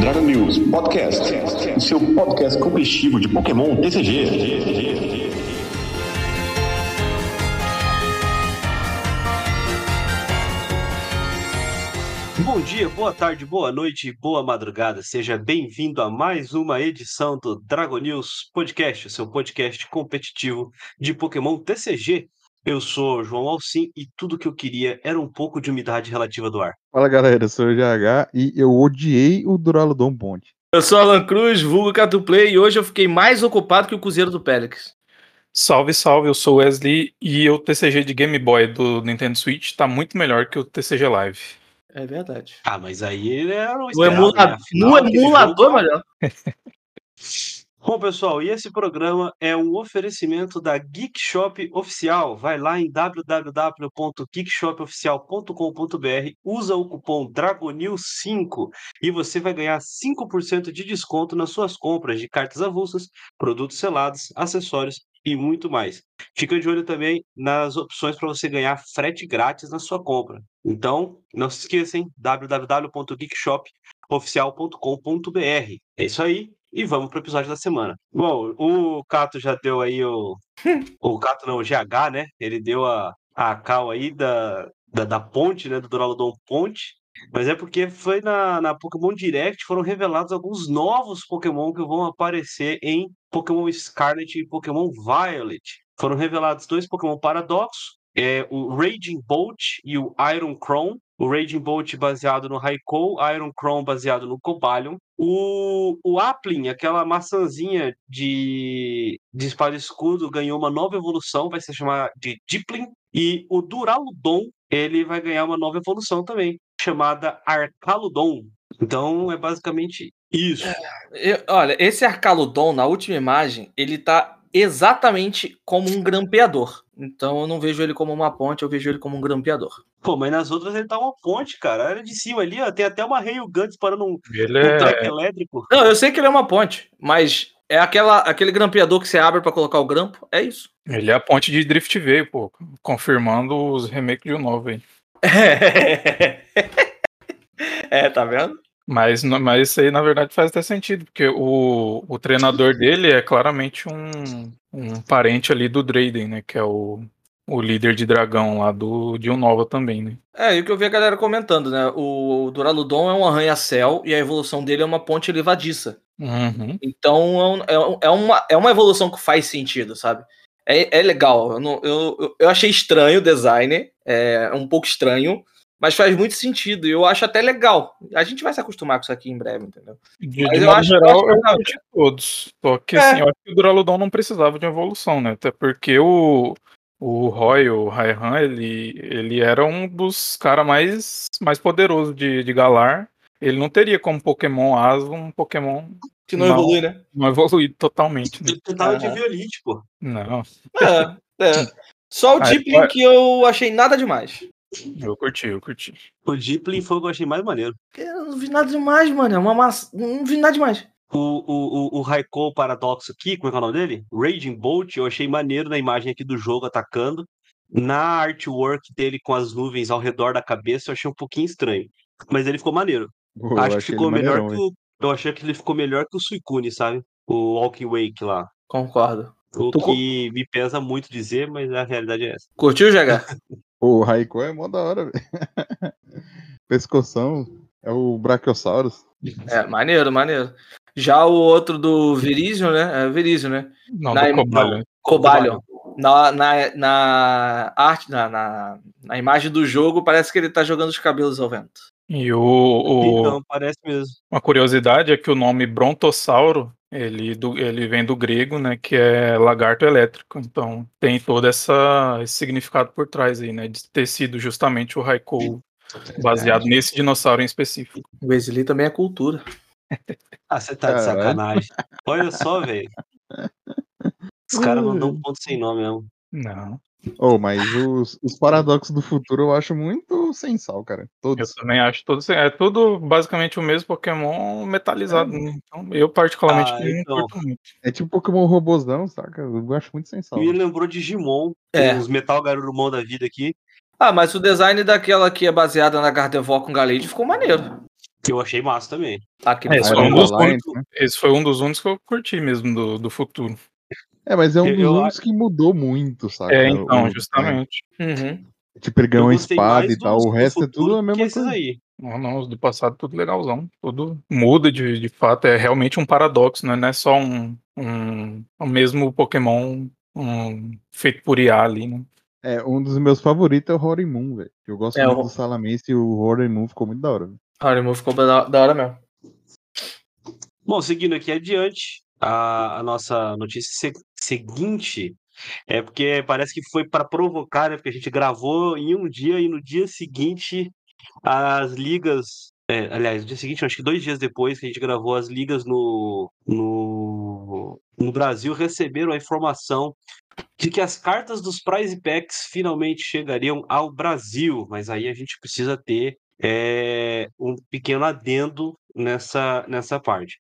Dragon News Podcast, o seu podcast competitivo de Pokémon TCG. Bom dia, boa tarde, boa noite, boa madrugada. Seja bem-vindo a mais uma edição do Dragon News Podcast, o seu podcast competitivo de Pokémon TCG. Eu sou João Alcim e tudo que eu queria era um pouco de umidade relativa do ar. Fala galera, eu sou o GH e eu odiei o Duraludon Ponte. Eu sou Alan Cruz, vulgo Catuplay, e hoje eu fiquei mais ocupado que o Cruzeiro do Pélix. Salve, salve, eu sou o Wesley e o TCG de Game Boy do Nintendo Switch tá muito melhor que o TCG Live. É verdade. Ah, mas aí ele era o No, esperado, emula... né? Afinal, no emulador, melhor. Bom, pessoal, e esse programa é um oferecimento da Geek Shop Oficial. Vai lá em www.geekshopoficial.com.br, usa o cupom DRAGONIL5 e você vai ganhar 5% de desconto nas suas compras de cartas avulsas, produtos selados, acessórios e muito mais. Fica de olho também nas opções para você ganhar frete grátis na sua compra. Então, não se esqueça, hein? www.geekshopoficial.com.br. É isso aí. E vamos pro episódio da semana. Bom, o Cato já deu aí o. o Cato não, o GH, né? Ele deu a, a cal aí da, da, da ponte, né? Do Duraludon Ponte. Mas é porque foi na, na Pokémon Direct foram revelados alguns novos Pokémon que vão aparecer em Pokémon Scarlet e Pokémon Violet. Foram revelados dois Pokémon Paradoxo, é, o Raging Bolt e o Iron Chrome. O Raging Bolt baseado no Raikou, Iron Chrome baseado no Cobalion. O, o Applin, aquela maçãzinha de, de espada escudo, ganhou uma nova evolução, vai se chamar de Diplin. E o Duraludon, ele vai ganhar uma nova evolução também, chamada Arcaludon. Então é basicamente isso. Eu- olha, esse Arcaludon, na última imagem, ele tá exatamente como um grampeador. Então eu não vejo ele como uma ponte, eu vejo ele como um grampeador. Pô, mas nas outras ele tá uma ponte, cara. Era de cima ali, ó. Tem até uma Railgun disparando um, Ele um é. elétrico. Não, eu sei que ele é uma ponte, mas é aquela, aquele grampeador que você abre pra colocar o grampo, é isso. Ele é a ponte de Drift V, pô. Confirmando os remakes de um novo aí. é, tá vendo? Mas, mas isso aí, na verdade, faz até sentido, porque o, o treinador dele é claramente um, um parente ali do Drayden, né? Que é o, o líder de dragão lá do, de um Nova também, né? É, e o que eu vi a galera comentando, né? O Duraludon é um arranha-céu e a evolução dele é uma ponte levadiça. Uhum. Então é, um- é um- é uma, é uma evolução que faz sentido, sabe? É, é legal. Eu, não- eu, eu- eu achei estranho o design, é um pouco estranho, mas faz muito sentido. E eu acho até legal. A gente vai se acostumar com isso aqui em breve, entendeu? De, Mas de eu modo acho- eu geral, acho eu curti todos. Só que É. assim, eu acho que o Duraludon não precisava de uma evolução, né? Até porque o, o Roy, o Raihan, ele, ele era um dos caras mais, mais poderosos de, de Galar. Ele não teria como Pokémon Aslo um Pokémon Que não, Não. evolui, né? não evoluído totalmente. Né? Ele tentava de violite, pô. Não, É, é. Só o vai- que eu achei nada demais. Eu curti, eu curti. O Diplin foi o que eu achei mais maneiro. Eu não vi nada demais, mano. É uma massa. Não vi nada demais. O, o, o, o Raikou Paradoxo aqui, como é que é o nome dele? Raging Bolt, eu achei maneiro na imagem aqui do jogo atacando. Na artwork dele com as nuvens ao redor da cabeça, eu achei um pouquinho estranho. Mas ele ficou maneiro. Acho que achei ficou melhor maneirão, que o. Eu achei que ele ficou melhor que o Suicune, sabe? O Walking Wake lá. Concordo. O Tu que me pesa muito dizer, mas a realidade é essa. Curtiu, GH? O Raikou é mó da hora, velho. Pescoção é o Brachiosaurus. É, maneiro, maneiro. Já o outro do Virizio, né? É Virizio, né? Não, Na do im- Cobalion. Cobalion. Na, na, na arte, na, na, na imagem do jogo, parece que ele tá jogando os cabelos ao vento. E o, o- Então, parece mesmo. uma curiosidade é que o nome Brontossauro, ele, do, ele vem do grego, né, que é lagarto elétrico. Então tem todo essa, esse significado por trás aí, né, de ter sido justamente o Raikou baseado nesse dinossauro em específico. O Wesley também é cultura. Ah, você tá de sacanagem. Olha só, velho. Os caras não dão ponto sem nome mesmo. Não, Oh, mas os, os paradoxos do futuro eu acho muito sem sal, cara. eu Todos. também acho tudo é tudo basicamente o mesmo Pokémon metalizado. né? Então eu particularmente Ah, não então. curto muito. É tipo Pokémon robôzão, saca? Eu acho muito sem sal. Me lembrou de Digimon. É. Os Metal Garurumon da vida aqui. Ah, mas o design daquela que é baseada na Gardevoir com Galade ficou maneiro. Eu achei massa também. Aqui É, esse, Ah, foi um dos únicos, né? esse foi um dos únicos que eu curti mesmo do, do futuro. É, mas é um Eu- dos únicos que mudou muito, sabe? É, então, O- justamente. Uhum. Tipo, ele ganhou espada e tal. O resto é tudo a mesma coisa. aí. Não, não, os do passado tudo legalzão. Tudo muda de, de fato. É realmente um paradoxo, né? Não é só um, um o mesmo Pokémon um, feito por IA ali, né? É, um dos meus favoritos é o Horimoon, velho. Eu gosto É, muito o- do Salamence e o Horimoon ficou muito da hora. Horimoon ficou da, da hora mesmo. Bom, seguindo aqui adiante, a, a nossa notícia se- seguinte é porque parece que foi para provocar, né? Porque a gente gravou em um dia e no dia seguinte as ligas. é, aliás, no dia seguinte, acho que dois dias depois que a gente gravou, as ligas no, no, no Brasil receberam a informação de que as cartas dos Prize Packs finalmente chegariam ao Brasil, mas aí a gente precisa ter é, um pequeno adendo nessa, nessa parte.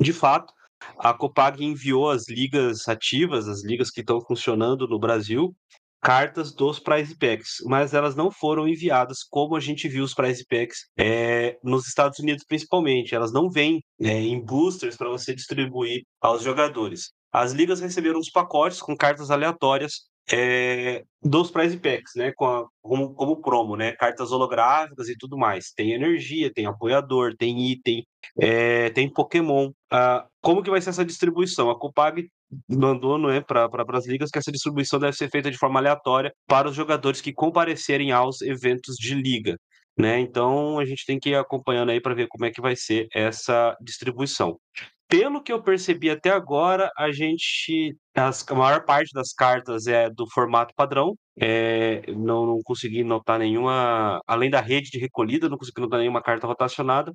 De fato, a Copag enviou às ligas ativas, as ligas que estão funcionando no Brasil, cartas dos Prize Packs, mas elas não foram enviadas como a gente viu os Prize Packs é, nos Estados Unidos, principalmente. Elas não vêm é, em boosters para você distribuir aos jogadores. As ligas receberam os pacotes com cartas aleatórias é, dos Prize Packs, né? A- como, como promo, né? Cartas holográficas e tudo mais. Tem energia, tem apoiador, tem item, é, tem Pokémon. Ah, como que vai ser essa distribuição? A Copag mandou né, para as ligas que essa distribuição deve ser feita de forma aleatória para os jogadores que comparecerem aos eventos de liga. Né? Então a gente tem que ir acompanhando aí para ver como é que vai ser essa distribuição. Pelo que eu percebi até agora, a gente. as- a maior parte das cartas é do formato padrão. é, não, não consegui notar nenhuma. Além da rede de recolhida, não consegui notar nenhuma carta rotacionada.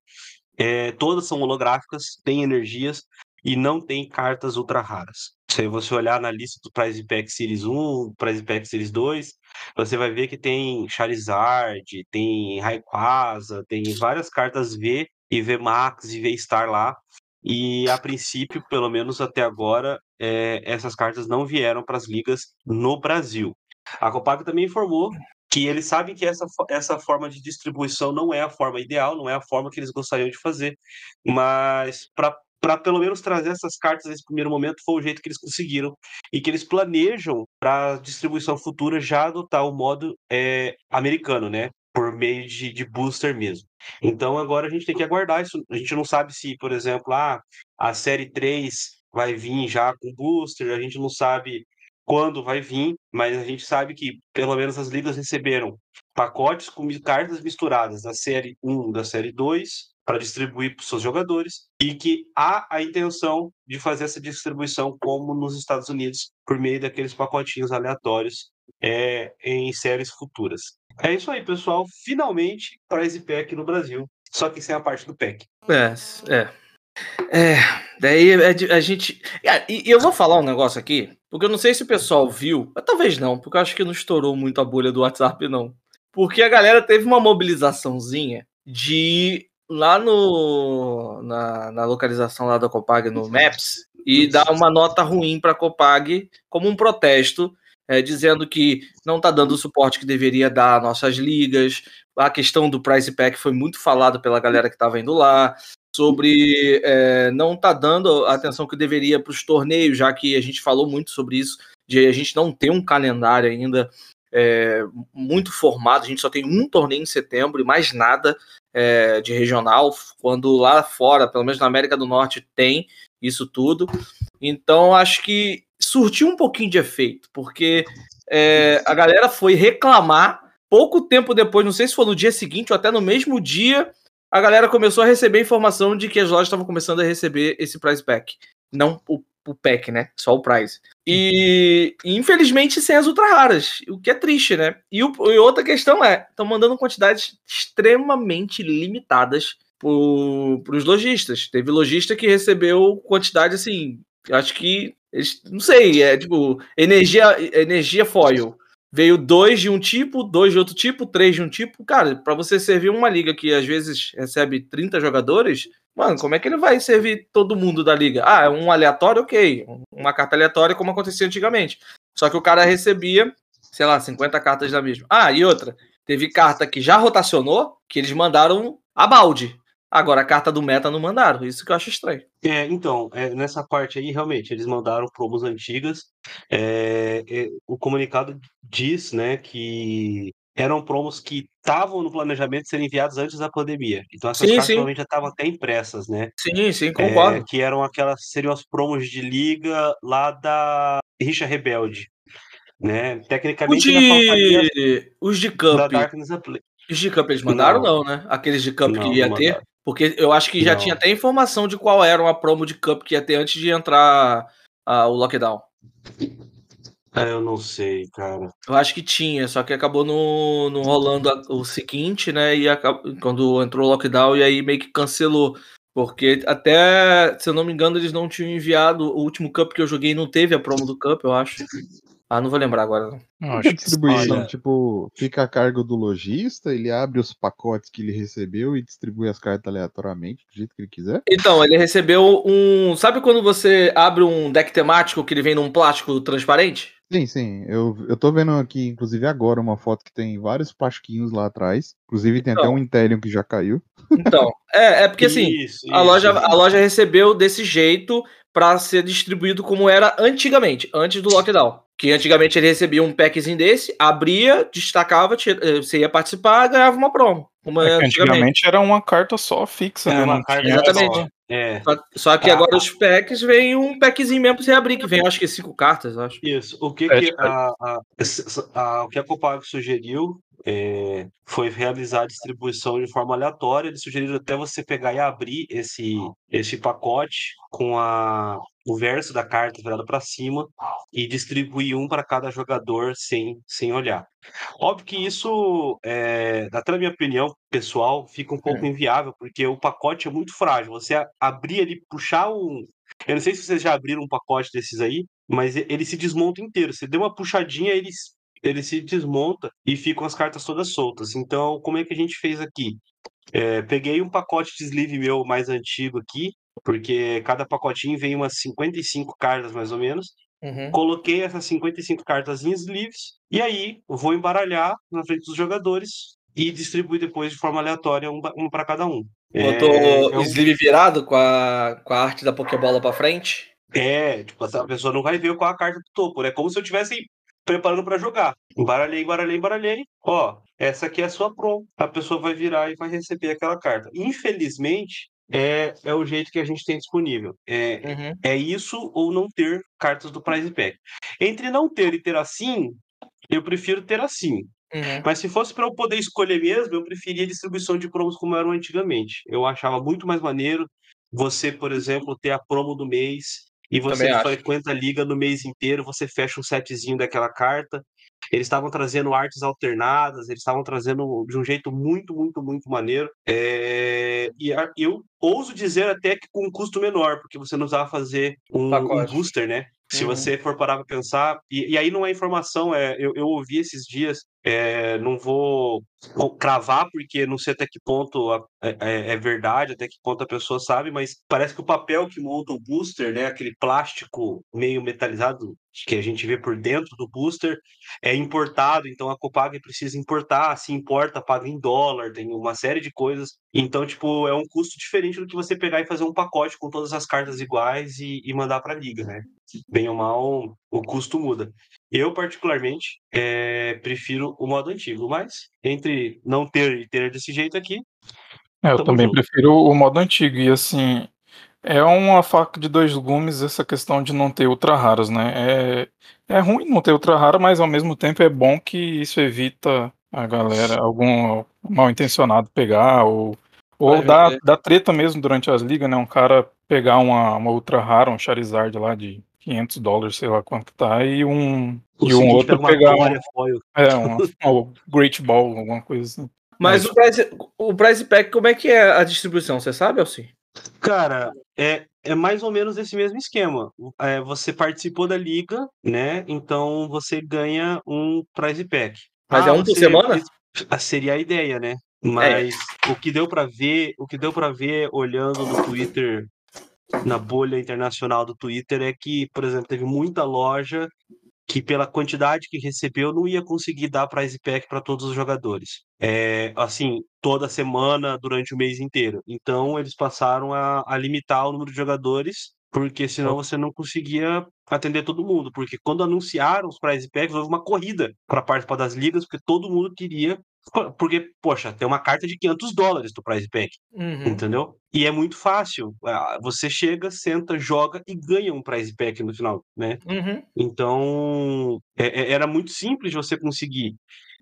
É, todas são holográficas, têm energias e não tem cartas ultra raras. Se você olhar na lista do Prize Pack Series 1, Prize Pack Series 2, você vai ver que tem Charizard, tem Rayquaza, tem várias cartas V e V Max e V Star lá. E a princípio, pelo menos até agora, é, essas cartas não vieram para as ligas no Brasil. A Copag também informou que eles sabem que essa, essa forma de distribuição não é a forma ideal, não é a forma que eles gostariam de fazer, mas para pelo menos trazer essas cartas nesse primeiro momento foi o jeito que eles conseguiram e que eles planejam para a distribuição futura já adotar o modo é, americano, né? Por meio de, de booster mesmo. Então agora a gente tem que aguardar isso. A gente não sabe se, por exemplo, ah, a série 3 vai vir já com booster, a gente não sabe quando vai vir, mas a gente sabe que pelo menos as ligas receberam pacotes com cartas misturadas da série 1, da série 2, para distribuir para os seus jogadores, e que há a intenção de fazer essa distribuição como nos Estados Unidos, por meio daqueles pacotinhos aleatórios é, em séries futuras. É isso aí, pessoal. Finalmente, Prize Pack no Brasil, só que sem a parte do pack. É, é. É, daí é a gente. Ah, E eu vou falar um negócio aqui, porque eu não sei se o pessoal viu, mas talvez não, porque eu acho que não estourou muito a bolha do WhatsApp, não. Porque a galera teve uma mobilizaçãozinha de ir lá no, na, na localização lá da Copag no Maps e dar uma nota ruim para a Copag como um protesto, é, dizendo que não está dando o suporte que deveria dar às nossas ligas. A questão do price pack foi muito falado pela galera que estava indo lá sobre é, não tá dando a atenção que deveria para os torneios, já que a gente falou muito sobre isso, de a gente não ter um calendário ainda é, muito formado, a gente só tem um torneio em setembro e mais nada é, de regional, quando lá fora, pelo menos na América do Norte, tem isso tudo. Então acho que surtiu um pouquinho de efeito, porque é, a galera foi reclamar pouco tempo depois, não sei se foi no dia seguinte ou até no mesmo dia, a galera começou a receber informação de que as lojas estavam começando a receber esse price pack. Não o, o pack, né? Só o price. E, infelizmente sem as ultra raras, o que é triste, né? E, o, e outra questão é, estão mandando quantidades extremamente limitadas para os lojistas. Teve lojista que recebeu quantidade assim, acho que, eles, não sei, é tipo, energia, energia foil veio dois de um tipo, dois de outro tipo, três de um tipo. Cara, para você servir uma liga que às vezes recebe 30 jogadores, mano, como é que ele vai servir todo mundo da liga? Ah, é um aleatório, ok. Uma carta aleatória, como acontecia antigamente. Só que o cara recebia, sei lá, 50 cartas da mesma. Ah, e outra. Teve carta que já rotacionou, que eles mandaram a balde. Agora a carta do meta não mandaram, isso que eu acho estranho. É, então, é, nessa parte aí, realmente, eles mandaram promos antigas. É, é, o comunicado diz, né, que eram promos que estavam no planejamento de serem enviados antes da pandemia. Então essas Sim, cartas sim. provavelmente já estavam até impressas, né? Sim, sim, É, concordo. que eram aquelas, seriam as promos de liga lá da Richa Rebelde, né? O Tecnicamente faltaria de... Os de da Camp. Darkness Os de Camp eles mandaram, Não. não, né? Aqueles de Camp Não, que ia ter. Porque eu acho que já tinha até informação de qual era uma promo de Cup que ia ter antes de entrar ah, o lockdown. É, eu não sei, cara. Eu acho que tinha, só que acabou no, no rolando o seguinte, né? E quando entrou o lockdown, e aí meio que cancelou. Porque até, se eu não me engano, eles não tinham enviado. O último Cup que eu joguei não teve a promo do Cup, eu acho. Ah, não vou lembrar agora. não. Acho que distribuição, olha- tipo, fica a cargo do lojista, ele abre os pacotes que ele recebeu e distribui as cartas aleatoriamente, do jeito que ele quiser? Então, ele recebeu um. Sabe quando você abre um deck temático que ele vem num plástico transparente? Sim, sim. Eu, eu tô vendo aqui, inclusive agora, uma foto que tem vários plastiquinhos lá atrás. Inclusive tem até Então. um Intellium que já caiu. Então, é, é porque assim. Isso, A isso, loja, isso. a loja recebeu desse jeito para ser distribuído como era antigamente, antes do lockdown. Que antigamente ele recebia um packzinho desse, abria, destacava, tira- eh, você ia participar, ganhava uma promo. Como É é antigamente. antigamente era uma carta só fixa, Era né? uma carta Exatamente. só. É, Só, só que Ah, agora ah. os packs vem um packzinho mesmo pra você abrir, que vem acho que cinco cartas, acho. Isso. O que, É, que tipo, a, a- essa- a- o que a Copag sugeriu é, foi realizar a distribuição de forma aleatória. Eles sugeriram até você pegar e abrir esse, esse pacote com a, o verso da carta virado para cima e distribuir um para cada jogador sem, sem olhar. Óbvio que isso, é, até na minha opinião pessoal, fica um pouco inviável, porque o pacote é muito frágil. Você abrir ali, puxar um. Eu não sei se vocês já abriram um pacote desses aí, mas ele se desmonta inteiro. Você deu uma puxadinha, ele, ele se desmonta e ficam as cartas todas soltas. Então, como é que a gente fez aqui? É, peguei um pacote de sleeve meu mais antigo aqui, porque cada pacotinho vem umas 55 cartas mais ou menos. Uhum. Coloquei essas 55 cartas em sleeves e aí vou embaralhar na frente dos jogadores e distribuir depois de forma aleatória um, um para cada um. Botou é, o um- sleeve virado com a, com a arte da Pokébola pra frente. É, tipo, a pessoa não vai ver qual a carta do topo, né? Como se eu estivesse preparando para jogar. Embaralhei, embaralhei, embaralhei. Ó, essa aqui é a sua prom. A pessoa vai virar e vai receber aquela carta. Infelizmente, é, é o jeito que a gente tem disponível. É, Uhum. é isso ou não ter cartas do Prize Pack. Entre não ter e ter assim, eu prefiro ter assim. Uhum. Mas se fosse para eu poder escolher mesmo, eu preferia a distribuição de promos como eram antigamente. Eu achava muito mais maneiro você, por exemplo, ter a promo do mês e você frequenta a liga no mês inteiro, você fecha um setzinho daquela carta. Eles estavam trazendo artes alternadas, eles estavam trazendo de um jeito muito, muito, muito maneiro. É, E eu ouso dizer até que com um custo menor, porque você não precisava fazer um, um booster, né? Se Uhum. você for parar para pensar, e, e aí não é informação, é, eu, eu ouvi esses dias, é, não vou cravar, porque não sei até que ponto a- é, é- é verdade, até que ponto a pessoa sabe, mas parece que o papel que monta o booster, né, aquele plástico meio metalizado que a gente vê por dentro do booster, é importado, então a Copag precisa importar, se importa, paga em dólar, tem uma série de coisas. Então, tipo, é um custo diferente do que você pegar e fazer um pacote com todas as cartas iguais e, e mandar para a liga, né? Bem ou mal, o custo muda. Eu, particularmente, eh, prefiro o modo antigo, mas entre não ter e ter desse jeito aqui, É, eu também junto. prefiro o modo antigo. E assim, é uma faca de dois gumes essa questão de não ter ultra raras, né? É, é ruim não ter ultra rara, mas ao mesmo tempo é bom que isso evita a galera, algum mal intencionado pegar, ou, ou dar, vender. dar treta mesmo durante as ligas, né? Um cara pegar uma, uma ultra rara, um Charizard lá de 500 dólares, sei lá quanto tá, e um, o e um outro pega uma pegar um, é, um, um Great Ball, alguma coisa assim. Mas o price, o price pack, como é que é a distribuição? Você sabe, Elci? Cara, é, é mais ou menos esse mesmo esquema. É, você participou da liga, né? Então você ganha um prize pack. Mas é um por semana? Ah, Seria a ideia, né? Mas o que deu pra ver, o que deu para ver olhando no Twitter, na bolha internacional do Twitter, é que, por exemplo, teve muita loja que pela quantidade que recebeu não ia conseguir dar prize pack para todos os jogadores. É, assim, toda semana, durante o mês inteiro. Então, eles passaram a, a limitar o número de jogadores, porque senão você não conseguia atender todo mundo. Porque quando anunciaram os prize packs, houve uma corrida para participar das ligas, porque todo mundo queria. Porque, poxa, tem uma carta de 500 dólares do prize pack. Uhum. Entendeu? E é muito fácil. Você chega, senta, joga e ganha um prize pack no final, né? Uhum. Então, é- é- era muito simples de você conseguir.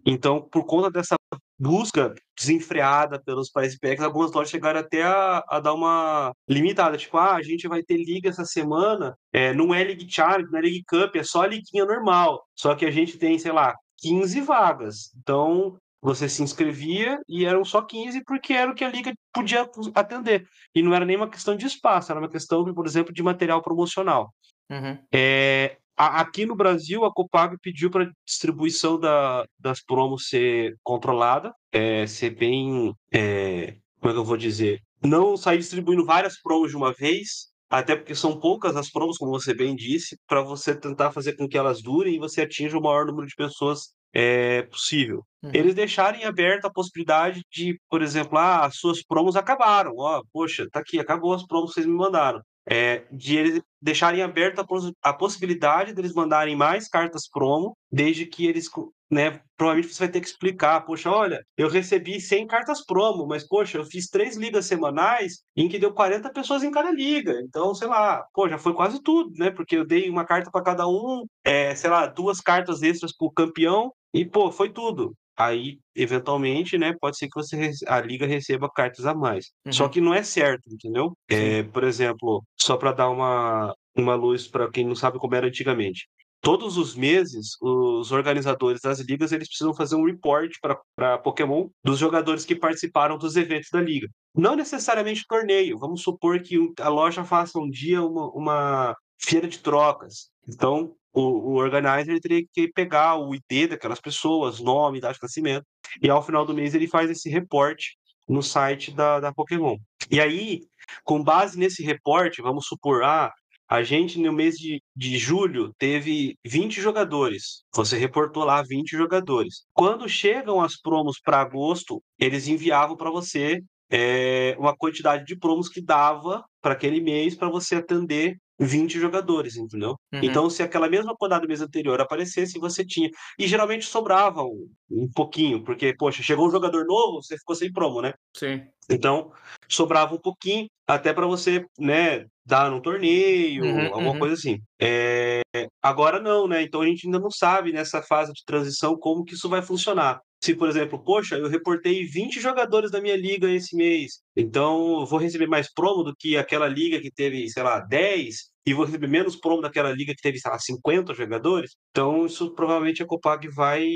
Então, por conta dessa busca desenfreada pelos prize packs, algumas lojas chegaram até a, a dar uma limitada. Tipo, ah, a gente vai ter liga essa semana, é, não é League Challenge, não é League Cup, é só a liguinha normal. Só que a gente tem, sei lá, 15 vagas. Então, você se inscrevia e eram só 15 porque era o que a liga podia atender. E não era nem uma questão de espaço, era uma questão, por exemplo, de material promocional. Uhum. É, a- aqui no Brasil, a Copag pediu para distribuição da- das promos ser controlada, é, ser bem. é, como é que eu vou dizer? Não sair distribuindo várias promos de uma vez, até porque são poucas as promos, como você bem disse, para você tentar fazer com que elas durem e você atinja o maior número de pessoas é, possível. Uhum. Eles deixarem aberta a possibilidade de, por exemplo, ah, as suas promos acabaram. Ó, poxa, tá aqui, acabou as promos que vocês me mandaram é, de eles deixarem aberta a, pos- a possibilidade deles mandarem mais cartas promo, desde que eles, né, provavelmente você vai ter que explicar, poxa, olha, eu recebi 100 cartas promo, mas, poxa, eu fiz três ligas semanais em que deu 40 pessoas em cada liga, então, sei lá, pô, já foi quase tudo, né, porque eu dei uma carta para cada um, é, sei lá, duas cartas extras pro campeão, e, pô, foi tudo. Aí, eventualmente, né, pode ser que você a liga receba cartas a mais. Só Uhum. que não é certo, entendeu? É, por exemplo, só para dar uma, uma luz para quem não sabe como era antigamente. Todos os meses, os organizadores das ligas eles precisam fazer um report para Pokémon dos jogadores que participaram dos eventos da liga. Não necessariamente torneio. Vamos supor que a loja faça um dia uma, uma feira de trocas. Então, o, o organizer teria que pegar o ID daquelas pessoas, nome, idade de nascimento, e ao final do mês ele faz esse reporte no site da, da Pokémon. E aí, com base nesse reporte, vamos supor, ah, a gente no mês de, de julho teve 20 jogadores. Você reportou lá 20 jogadores. Quando chegam as promos para agosto, eles enviavam para você é, uma quantidade de promos que dava para aquele mês para você atender 20 jogadores, entendeu? Uhum. Então, se aquela mesma quantidade do mês anterior aparecesse, você tinha. E geralmente sobrava um, um pouquinho, porque, poxa, chegou um jogador novo, você ficou sem promo, né? Sim. Então, sobrava um pouquinho, até para você, né, dar num torneio, Uhum, alguma uhum. coisa assim. É, Agora não, né? Então a gente ainda não sabe nessa fase de transição como que isso vai funcionar. Se, por exemplo, poxa, eu reportei 20 jogadores da minha liga esse mês, então eu vou receber mais promo do que aquela liga que teve, sei lá, 10, e vou receber menos promo daquela liga que teve, sei lá, 50 jogadores. Então, isso provavelmente a Copag vai,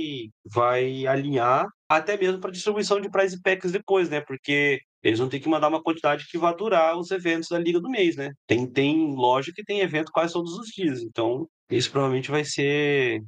vai alinhar, até mesmo para distribuição de prize packs depois, né? Porque eles vão ter que mandar uma quantidade que vai durar os eventos da liga do mês, né? Tem, tem loja que tem evento quase todos os dias, então isso provavelmente vai ser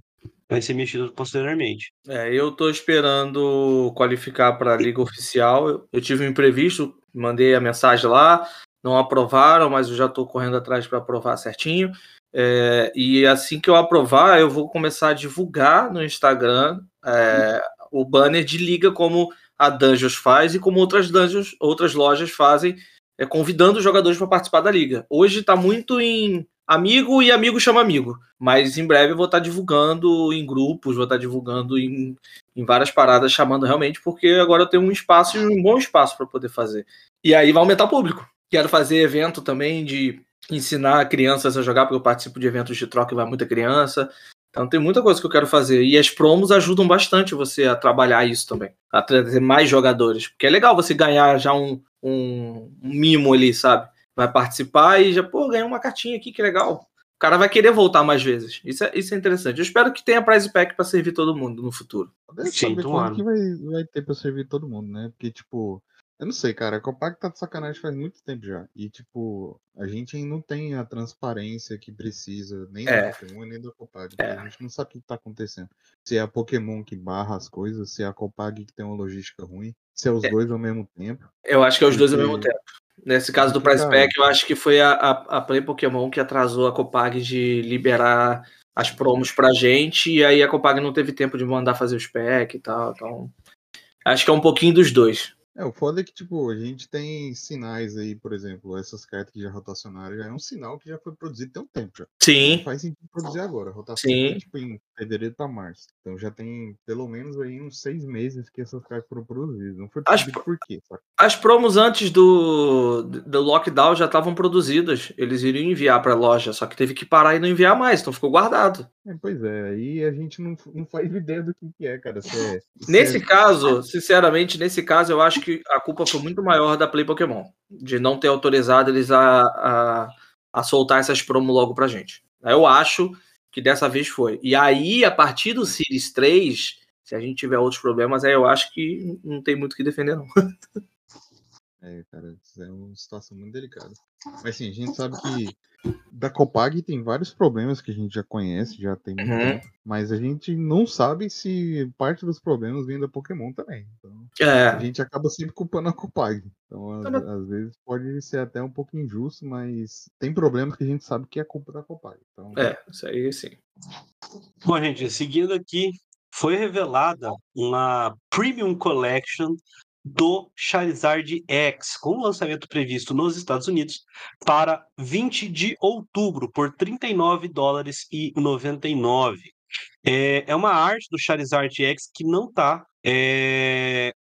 vai ser mexido posteriormente. É, eu tô esperando qualificar para a liga oficial. Eu, eu tive um imprevisto, mandei a mensagem lá, não aprovaram, mas eu já tô correndo atrás para aprovar certinho. É, e assim que eu aprovar, eu vou começar a divulgar no Instagram é, o banner de liga como a Dungeons faz e como outras dungeons, outras lojas fazem, é, convidando os jogadores para participar da liga. Hoje está muito em amigo e amigo chama amigo, mas em breve eu vou estar divulgando em grupos, vou estar divulgando em, em várias paradas, chamando realmente, porque agora eu tenho um espaço um bom espaço para poder fazer. E aí vai aumentar o público. Quero fazer evento também de ensinar crianças a jogar, porque eu participo de eventos de troca e vai muita criança. Então tem muita coisa que eu quero fazer. E as promos ajudam bastante você a trabalhar isso também. A trazer mais jogadores. Porque é legal você ganhar já um, um, um mimo ali, sabe? Vai participar e já, pô, ganhei uma cartinha aqui, que legal. O cara vai querer voltar mais vezes. Isso é, isso é interessante. Eu espero que tenha prize pack para servir todo mundo no futuro. Sim, que vai, vai ter pra servir todo mundo, né? Porque, tipo, eu não sei, cara, a Copag tá de sacanagem faz muito tempo já. E, tipo, a gente ainda não tem a transparência que precisa, nem É. da Pokémon, nem da Copag. É. A gente não sabe o que tá acontecendo. Se é a Pokémon que barra as coisas, se é a Copag que tem uma logística ruim, se é os É. dois ao mesmo tempo. Eu acho que é os dois ao mesmo tempo. Nesse caso do Price Pack, eu acho que foi a, a, a Play Pokémon que atrasou a Copag de liberar as promos pra gente, e aí a Copag não teve tempo de mandar fazer os pack e tal. Então, acho que é um pouquinho dos dois. É, o foda é que, tipo, a gente tem sinais aí, por exemplo, essas cartas que já rotacionaram, já é um sinal que já foi produzido tem um tempo já. Não Sim, faz sentido produzir agora. Rotação Sim. foi, tipo, em fevereiro pra março. Então já tem pelo menos aí uns seis meses que essas cartas foram produzidas. Não foi As por quê, saca? as promos antes do, do lockdown já estavam produzidas. Eles iriam enviar pra loja, só que teve que parar e não enviar mais, então ficou guardado. É, pois é, aí a gente não, não faz ideia do que, que é, cara. Se é, se Nesse é- caso, sinceramente, nesse caso, eu acho que a culpa foi muito maior da Play Pokémon. De não ter autorizado eles a, a, a soltar essas promos logo pra gente. Eu acho que dessa vez foi. E aí, a partir do Series 3, se a gente tiver outros problemas, aí eu acho que não tem muito o que defender, não. É, cara, isso é uma situação muito delicada. Mas sim, a gente sabe que da Copag tem vários problemas que a gente já conhece, já tem muito Uhum. tempo, mas a gente não sabe se parte dos problemas vem da Pokémon também. Então, a É, gente acaba sempre culpando a Copag. Então, às, Tá, mas- às vezes pode ser até um pouco injusto, mas tem problemas que a gente sabe que é culpa da Copag. Então, é, isso aí sim. Bom, gente, seguindo aqui, foi revelada uma Premium Collection do Charizard X, com o lançamento previsto nos Estados Unidos para 20 de outubro, por 39 dólares e 99. É, é uma arte do Charizard X que não está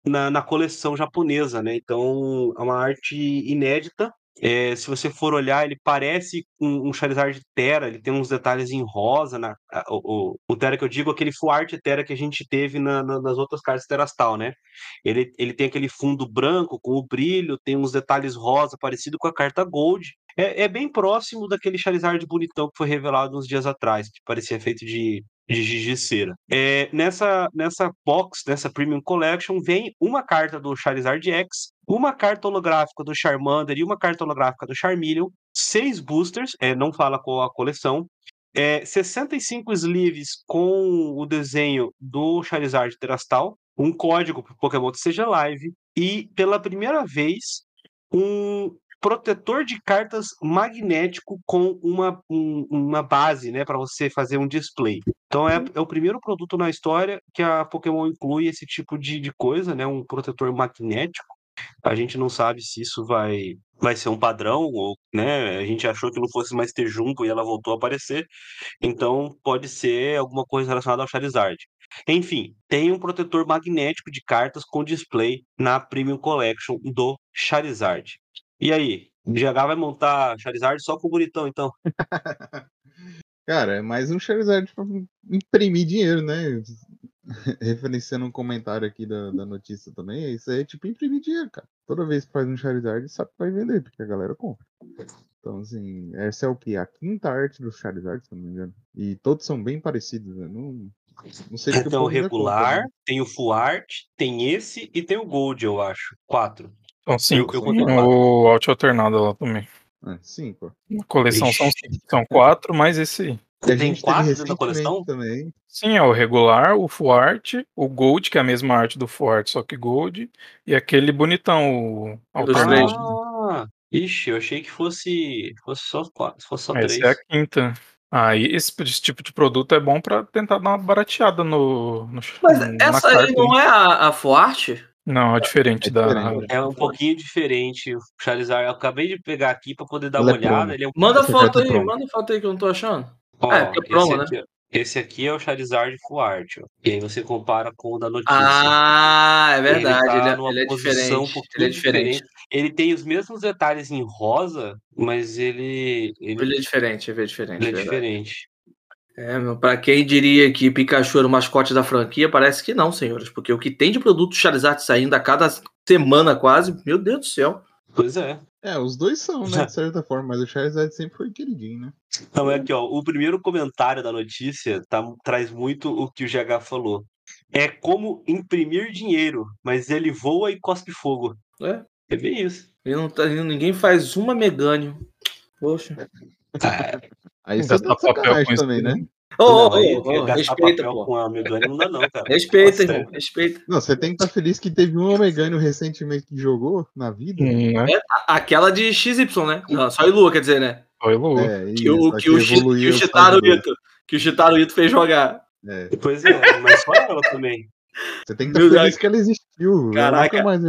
na, na coleção japonesa, né? Então, é uma arte inédita. É, se você for olhar, ele parece um, um Charizard Terra, ele tem uns detalhes em rosa. Na, a- o, o, Terra que eu digo, aquele Full Art Terra que a gente teve na- na- nas outras cartas Terastal, né? Ele, ele tem aquele fundo branco com o brilho, tem uns detalhes rosa, parecido com a carta Gold. É, é bem próximo daquele Charizard bonitão que foi revelado uns dias atrás, que parecia feito de, de giz de cera. É, nessa, nessa box, nessa Premium Collection, vem uma carta do Charizard X, uma carta holográfica do Charmander e uma carta holográfica do Charmeleon, seis boosters, é, não fala com a coleção, é, 65 sleeves com o desenho do Charizard Terastal, um código para o Pokémon seja live e pela primeira vez um protetor de cartas magnético com uma, um- uma base, né, para você fazer um display. Então é, é o primeiro produto na história que a Pokémon inclui esse tipo de, de coisa, né, um protetor magnético. A gente não sabe se isso vai vai ser um padrão ou, né, a gente achou que não fosse mais ter Jumbo e ela voltou a aparecer. Então pode ser alguma coisa relacionada ao Charizard. Enfim, tem um protetor magnético de cartas com display na Premium Collection do Charizard. E aí, GH vai montar Charizard só com o bonitão, então? Cara, é mais um Charizard pra imprimir dinheiro, né? Referenciando um comentário aqui da, da notícia também, isso aí é tipo imprimir dinheiro, cara. Toda vez que faz um Charizard, sabe que vai vender, porque a galera compra. Então, assim, essa é o que? A quinta arte do Charizard, se eu não me engano. E todos são bem parecidos, né? Não, não sei Tem o compra, regular, né? tem o Full Art, tem esse e tem o Gold, eu acho. Quatro. São cinco. eu Tem contei quatro. o Alt Alternado lá também. Ah, cinco. Na coleção são, Ixi. são quatro, mais esse a Tem quatro recentemente coleção? também. Sim, é o regular, o Full Art, o Gold, que é a mesma arte do Full Art, só que Gold, e aquele bonitão, o Dos alternado. três. Ah, ixi, eu achei que fosse, fosse só quatro, fosse só Essa três. é a quinta. Aí esse, esse tipo de produto é bom pra tentar dar uma barateada no, no Mas no- na essa aí carta, não né? é a, a Fuarte? Não, é diferente É da. diferente. É um pouquinho diferente o Charizard. Eu acabei de pegar aqui pra poder dar Ela uma é olhada. Ele é um Manda foto é aí, promo. manda foto aí que eu não tô achando. Ó, Ah, é é promo, esse, né? aqui, esse aqui é o Charizard Full Art, ó. E aí você compara com o da notícia. Ah, é verdade. tá Ele, é- numa ele é diferente. um ele é diferente. Ele tem os mesmos detalhes em rosa, mas ele, ele, Ele é diferente, ele é diferente. ele é verdade. diferente. É, meu, pra quem diria que Pikachu era o mascote da franquia, parece que não, senhores. Porque o que tem de produto Charizard saindo a cada semana quase, meu Deus do céu. Pois é. É, os dois são, né? De certa forma, mas o Charizard sempre foi queridinho, né? Então é aqui, ó. O primeiro comentário da notícia tá, traz muito o que o GH falou. É como imprimir dinheiro, mas ele voa e cospe fogo. É. É bem isso. Ele não tá, ninguém faz uma Megânio. Poxa. Aí você tá papel sacanagem com isso também, né? Não, aí, ô, ô, gastar respeita, papel pô. com a Megane não dá não, cara. Respeita, irmão. Respeita. Não, você tem que estar feliz que teve um Omegânio recentemente que jogou na vida. Hum, né? A- Aquela de XY, né? Não, só e Lua, quer dizer, né? Só evoluiu. É, Que isso, o, que o, Shi- evoluiu que o Shitaro. Ito, que o Shitaro Ito fez jogar. É, Pois é, mas só ela também. Você tem que estar feliz Deus. que ela existiu. Caraca. Nunca mais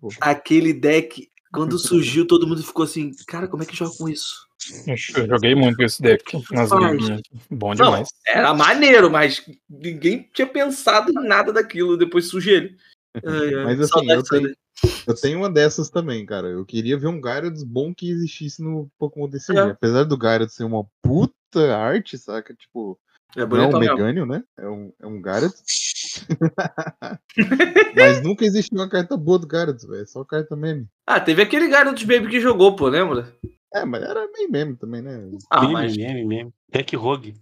pô. Aquele deck, quando surgiu, todo mundo ficou assim, cara, como é que joga com isso? Eu joguei muito esse deck nas liguinhas. Bom Não, demais. era maneiro, mas ninguém tinha pensado em nada daquilo, depois surgiu ele. Mas assim, eu tenho, eu tenho uma dessas também, cara. Eu queria ver um Gyarados bom que existisse no Pokémon DCG. É. Apesar do Gyarados ser uma puta arte, saca? Tipo, É não é um. Megânio, né? É um, é um Gyarados. Mas nunca existiu uma carta boa do Gyarados, velho. É só carta meme. Ah, teve aquele Gyarados Baby que jogou, pô, lembra? É, mas era meio meme também, né? Ah, meme, mas meme, meme. Deck Rogue.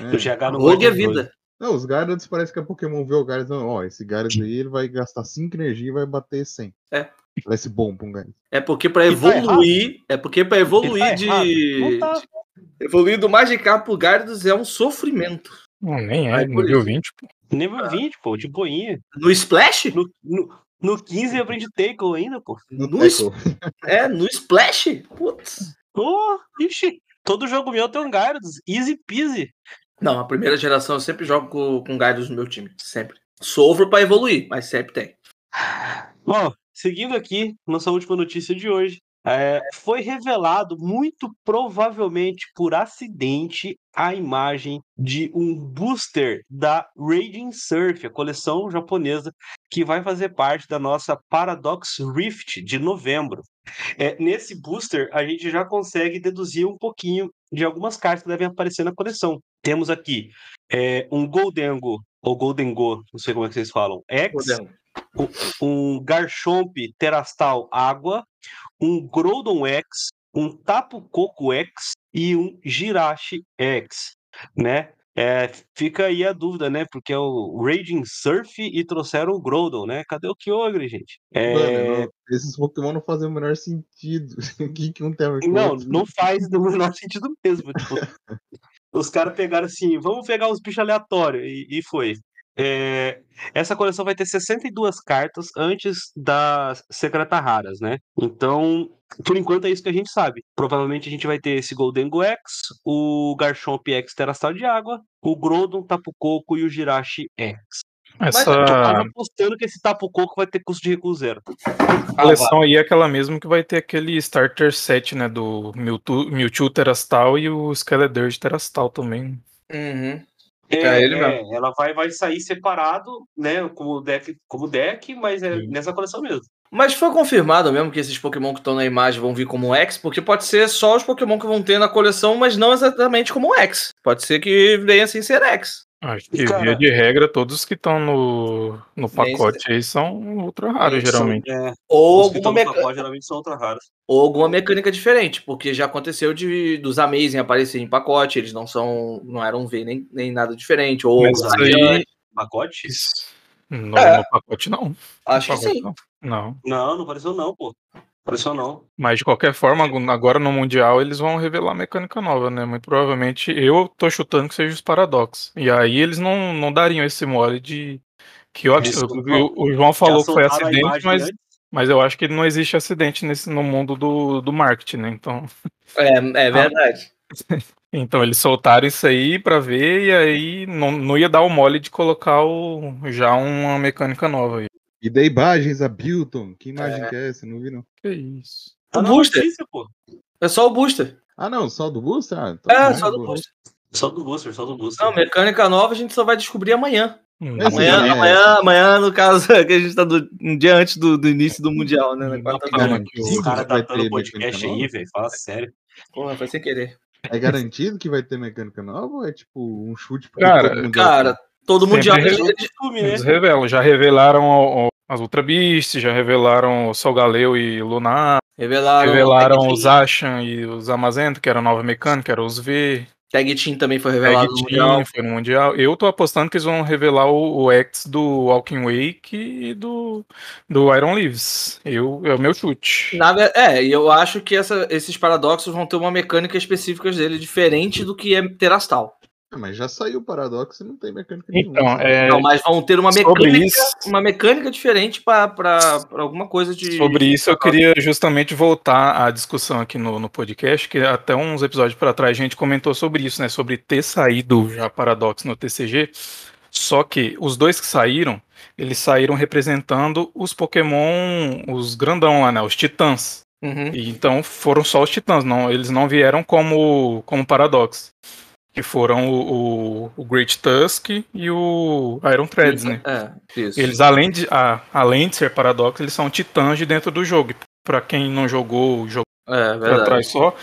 É. Do GH no Rogue é Rogue vida. Não, os Gyarados parece que a Pokémon vê o Gyarados. Não, ó, esse Gyarados aí ele vai gastar 5 energia e vai bater 100. É. Parece bom pra um Gyarados. É porque pra E tá evoluir, é porque pra evoluir tá de... Tá. de- Evoluir do Magikarp pro Gyarados é um sofrimento. Não, nem é, nível isso. 20, pô. Nível 20, pô, de boinha. No Splash? No, no, no 15 eu aprendi Tackle ainda, pô. No No. É, no Splash? Putz. Oh, ixi. Todo jogo meu tem um Gyarados. Easy peasy. Não, a primeira geração eu sempre jogo com, com Gyarados no meu time. Sempre. Sofro pra evoluir, mas sempre tem. Bom, seguindo aqui, nossa última notícia de hoje. É, foi revelado, muito provavelmente por acidente, a imagem de um booster da Raging Surf, a coleção japonesa, que vai fazer parte da nossa Paradox Rift de novembro. É, nesse booster, a gente já consegue deduzir um pouquinho de algumas cartas que devem aparecer na coleção. Temos aqui é, um Goldengo, ou Golden Go, não sei como é que vocês falam, X, Podemos. um Garchomp Terastal Água, um Groudon X, um Tapu Coco X e um Jirachi X, né? É, fica aí a dúvida, né? Porque é o Raging Surf e trouxeram o Groudon, né? Cadê o Kyogre, gente? É, Mano, esses Pokémon não fazem o menor sentido. O que, que um tem o Não, não faz no menor sentido mesmo. Tipo, os caras pegaram assim, vamos pegar uns bichos aleatórios, e, e foi. É, essa coleção vai ter 62 cartas antes das secretas raras, né? Então, por enquanto é isso que a gente sabe. Provavelmente a gente vai ter esse Golden X, o Garchomp X Terastal de Água, o Groudon, Tapu Coco e o Jirachi X. Essa Tô quase apostando que esse Tapu Coco vai ter custo de recuo zero. coleção aí é aquela mesma que vai ter aquele starter set, né? Do Mewtwo, Mewtwo Terastal e o Skeledirge Terastal também. Uhum. É, ele é, ela vai, vai sair separado, né, como deck, como deck, mas é Sim. nessa coleção mesmo. Mas foi confirmado mesmo que esses Pokémon que estão na imagem vão vir como X, porque pode ser só os Pokémon que vão ter na coleção, mas não exatamente como X. Pode ser que venha sem ser X. Acho que, Cara- via de regra, todos que estão no, no pacote aí são ultra raros, geralmente. É, Ou os que alguma, meca- pacote geralmente são ultra raros. ou alguma mecânica diferente, porque já aconteceu de dos Amazing aparecerem em pacote, eles não são. não eram V nem, nem nada diferente. Ou Mas os isso aí- Pacote? No, É. no pacote não. acho que No pacote sim. não. Não. Não, não apareceu não, pô. Não. Mas de qualquer forma, agora no Mundial eles vão revelar mecânica nova, né? Muito provavelmente eu tô chutando que seja os Paradox. E aí eles não, não dariam esse mole de. Que eu, eu- o, o João falou que foi acidente, mas, antes. mas eu acho que não existe acidente nesse, no mundo do, do marketing, né? Então, É, é verdade. então eles soltaram isso aí pra ver e aí não, não ia dar o mole de colocar o, já uma mecânica nova aí. E da imagens, a Bilton. Que imagem É. que é essa? Não vi, não. Que isso. O Tá na booster. notícia, pô. É só o booster. Ah, não, só do Booster? Ah, então É, não, só do boa. booster. Só do booster, só do booster. Não, mecânica nova a gente só vai descobrir amanhã. Hum, Amanhã, é- amanhã, amanhã, no caso, que a gente tá do, um dia antes do, do início do Mundial, né? Na quarta-feira. o- caras vai datando ter o podcast aí, velho. Fala sério. Porra, foi sem querer. É garantido que vai ter mecânica nova ou é tipo um chute? porque Cara, Cara, todo Sempre Mundial. re- eles- Costume, né? Eles revelam, já revelaram o- o- as Ultra Beasts, já revelaram o Solgaleo e Lunar, Revelaram. revelaram Tag os. Ashan e os Amazento, que era a nova mecânica, era os V, Tag Team também foi Tag revelado no Team, Mundial. foi no Mundial. Eu tô apostando que eles vão revelar o, o X do Walking Wake e do, do Iron Leaves. Eu, é o meu chute. É, e eu acho que essa- esses paradoxos vão ter uma mecânica específica dele diferente do que é Terastal. Ah, Mas já saiu o Paradoxo e não tem mecânica Então, nenhuma. é, Não, mas vão ter uma mecânica, isso- uma mecânica diferente para alguma coisa de. Sobre isso, eu queria justamente voltar à discussão aqui no, no podcast, que até uns episódios para trás a gente comentou sobre isso, né? Sobre ter saído já Paradox no TCG. Só que os dois que saíram, eles saíram representando os Pokémon, os grandão lá, né? Os Titãs. Uhum. E então foram só os Titãs, não, eles não vieram como, como Paradox. Que foram o, o, o Great Tusk e o Iron Threads, né? É, isso. Eles, além de, a- além de ser Paradox, eles são titãs de dentro do jogo. Pra quem não jogou o jogo É, pra verdade. trás só,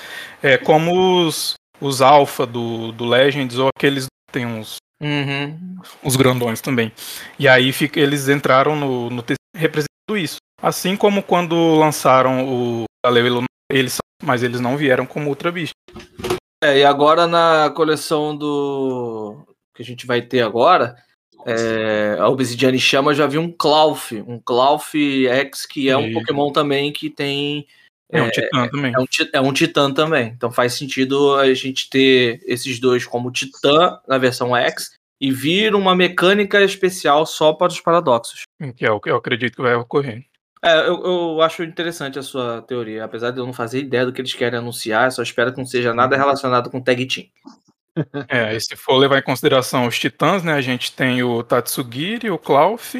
é como os, os Alpha do, do Legends ou aqueles que tem uns, Uhum. uns grandões também. E aí fica, eles entraram no, no representando isso. Assim como quando lançaram o Galeu e Lunar, eles, mas eles não vieram como Ultra Beast. É, e agora na coleção do. que a gente vai ter agora, é, a Obsidian Chama já viu um Clawf, um Clawf X, que é um E- Pokémon também que tem. É, um titã também. É um, é um Titã também. Então faz sentido a gente ter esses dois como Titã na versão X e vir uma mecânica especial só para os paradoxos. Que é o que eu acredito que vai ocorrer. É, eu, eu acho interessante a sua teoria, apesar de eu não fazer ideia do que eles querem anunciar, eu só espero que não seja nada relacionado com Tag Team. É, e se for levar em consideração os titãs, né? A gente tem o Tatsugiri, o Clawf,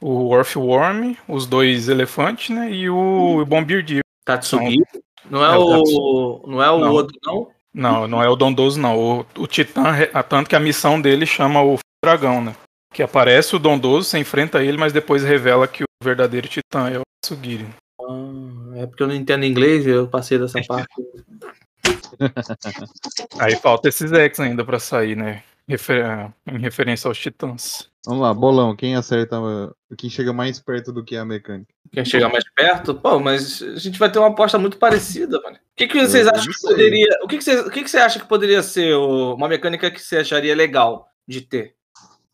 o Orfworm, os dois elefantes, né? E o Bombirdier. Tatsugi? Não é, É, o o. Não é o Não. outro, não? Não, não é o Dondoso, não. O, o Titã, ah, tanto que a missão dele chama o Dragão, né? Que aparece o Dondoso, você enfrenta ele, mas depois revela que o verdadeiro Titã é o Tatsugiri. Ah, é porque eu não entendo inglês, eu passei dessa parte. Aí falta esses X ainda pra sair, né? Refer- em referência aos Titãs. Vamos lá, bolão. Quem acerta, quem chega mais perto do que a mecânica? Quem chegar mais perto, pô, mas a gente vai ter uma aposta muito parecida, mano. O que, que vocês Eu acham que poderia. O que, que, vocês, o que, que você acha que poderia ser uma mecânica que você acharia legal de ter?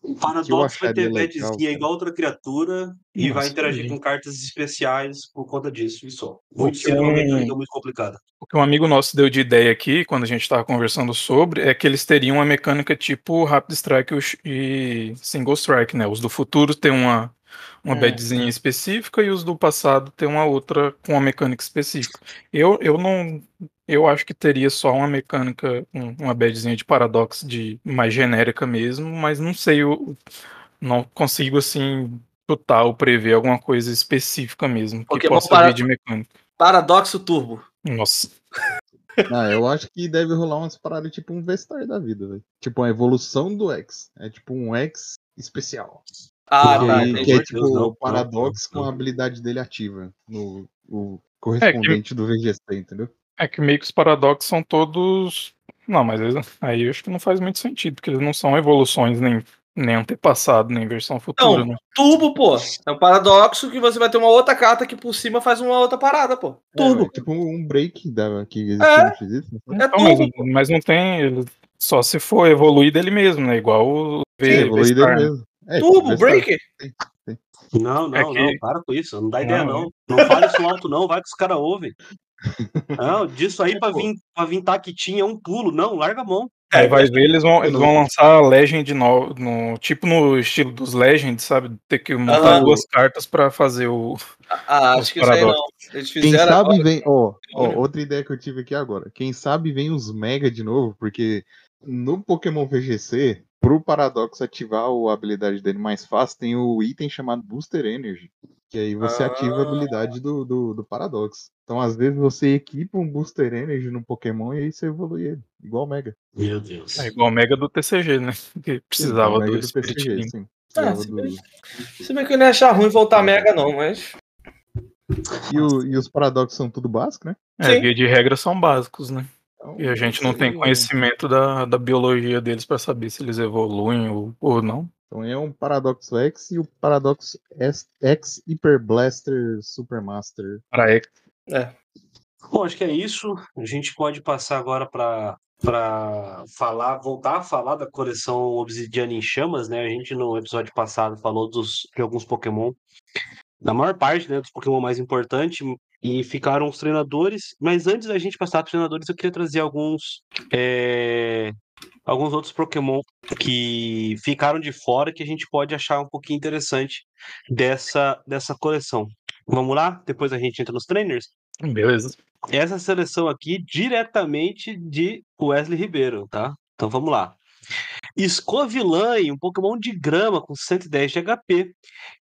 O Paradox vai ter acharia legal, badzinha cara. igual outra criatura e vai Nossa, interagir com cartas especiais por conta disso e só. Muito que um- mecânica muito complicada. O que um amigo nosso deu de ideia aqui, quando a gente estava conversando sobre, é que eles teriam uma mecânica tipo Rapid Strike e Single Strike, né? Os do futuro tem uma, uma Hum. badzinha específica e os do passado tem uma outra com uma mecânica específica. Eu, eu não. Eu acho que teria só uma mecânica, um- uma badzinha de paradoxo de mais genérica mesmo, mas não sei, eu não consigo assim chutar ou prever alguma coisa específica mesmo que Pokémon possa para- vir de mecânica. Paradoxo Turbo. Nossa. Ah, eu acho que deve rolar umas paradas tipo um Vestar da vida, velho. Tipo uma evolução do X. É tipo um X especial. Ah, que, não, tá. que é tipo não, o Paradox não, com a não. habilidade dele ativa. No, o correspondente do VGC, entendeu? É que meio que os paradoxos são todos. Não, mas aí eu acho que não faz muito sentido, porque eles não são evoluções nem, nem antepassado, nem versão futura, Não. né? Turbo, pô. É um paradoxo que você vai ter uma outra carta que por cima faz uma outra parada, pô. Turbo. É, tipo um break da, que existe É. isso, né? É Então, mas, mas não tem. ele- Só se for evoluir dele mesmo, né? Igual o V- É, evoluído V-Star, né? mesmo. É, Turbo, break. Não, não, É que- não, para com isso. Não dá ideia, Não, não. Não fale isso alto, não. Vai que os caras ouvem. Não, disso aí É, pra pô. vir, pra vir tá que tinha um pulo. Não, larga a mão. Aí vai ver, eles vão, eles vão lançar Legend no, no. Tipo no estilo dos Legends, sabe? Ter que montar Aham. duas cartas pra fazer o. Ah, Os acho que isso aí não. Eles Quem fizeram sabe agora. vem. Ó, ó, Olha. outra ideia que eu tive aqui agora. Quem sabe vem os Mega de novo, porque no Pokémon VGC, pro Paradox ativar a habilidade dele mais fácil, tem o item chamado Booster Energy. Que aí você ativa a Ah. habilidade do, do, do Paradox. Então, às vezes, você equipa um Booster Energy no Pokémon e aí você evolui ele. Igual o Mega. Meu Deus. É igual o Mega do TCG, né? Que precisava Sim, do do Spirit TCG, sim. Ah, se do- bem- Se bem que eu não ia achar ruim voltar mega, não, mas. E, o- e os Paradox são tudo básico, né? É, Sim. via de regra são básicos, né? Então, E a gente não tem é- conhecimento da, da biologia deles pra saber se eles evoluem ou, ou não. Então é um Paradoxo X e o Paradoxo S- X Hyper Blaster Supermaster. Para X. Bom, acho que é isso. A gente pode passar agora para para falar, voltar a falar da coleção Obsidiana em Chamas, né? A gente no episódio passado falou dos, de alguns Pokémon da maior parte né, dos Pokémon mais importantes e ficaram os treinadores. Mas antes da gente passar para treinadores, eu queria trazer alguns é, alguns outros Pokémon que ficaram de fora que a gente pode achar um pouquinho interessante dessa, dessa coleção. Vamos lá? Depois a gente entra nos trainers. Beleza. Essa seleção aqui diretamente de Wesley Ribeiro, tá? Então vamos lá. Escovilã, um Pokémon de grama com 110 de HP.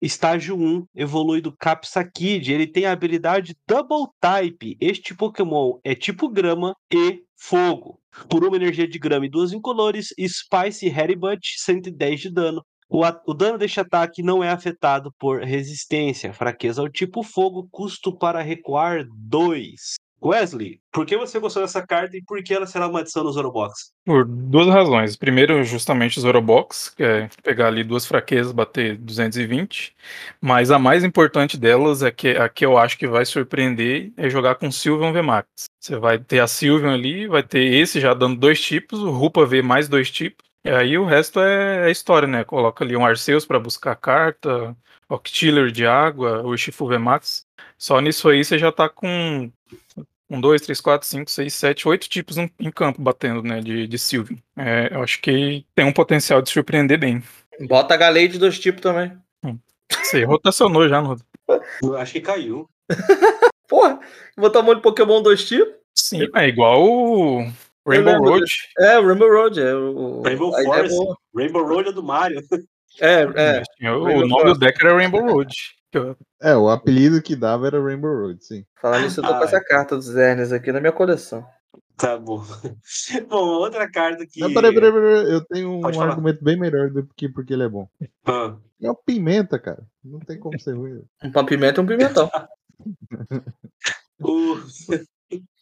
Estágio 1, evolui do Capsakid. Ele tem a habilidade Double Type. Este Pokémon é tipo grama e fogo. Por uma energia de grama e duas incolores, Spice Headbutt, 110 de dano. O, o, dano deste ataque não é afetado por resistência, fraqueza ao tipo fogo, custo para recuar 2. Wesley, por que você gostou dessa carta e por que ela será uma adição no Zorobox? Por duas razões. Primeiro, justamente o Zorobox, que é pegar ali duas fraquezas, bater 220. Mas a mais importante delas é que a que eu acho que vai surpreender é jogar com Sylveon VMAX. Você vai ter a Sylveon ali, vai ter esse já dando dois tipos, o Rupa V mais dois tipos. E aí o resto é, é história, né? Coloca ali um Arceus para buscar carta, Octiller de água, o Shifu VMAX. Só nisso aí você já tá com um, dois, três, quatro, cinco, seis, sete, oito tipos em, campo batendo, né, de, de Sylveon. É, eu acho que tem um potencial de surpreender bem. Bota a Galei de dois tipos também. Hum. Você rotacionou já, no Eu acho que caiu. Porra, botar um monte de Pokémon dois tipos? Sim, é igual o Rainbow lembro Road. É, o Rainbow Road. É o... Rainbow ideia é. Rainbow Road é do Mario. É, é. O nome do Force. deck era Rainbow Road. É, o apelido que dava era Rainbow Road, sim. Falar nisso, eu tô com Ah. essa carta dos Hernes aqui na minha coleção. Tá bom. Bom, outra carta que. Não, peraí, peraí, peraí. Eu tenho um Pode falar. argumento bem melhor do que porque ele é bom. Ah, É uma pimenta, cara. Não tem como ser ruim. Um pimenta e um pimentão. o...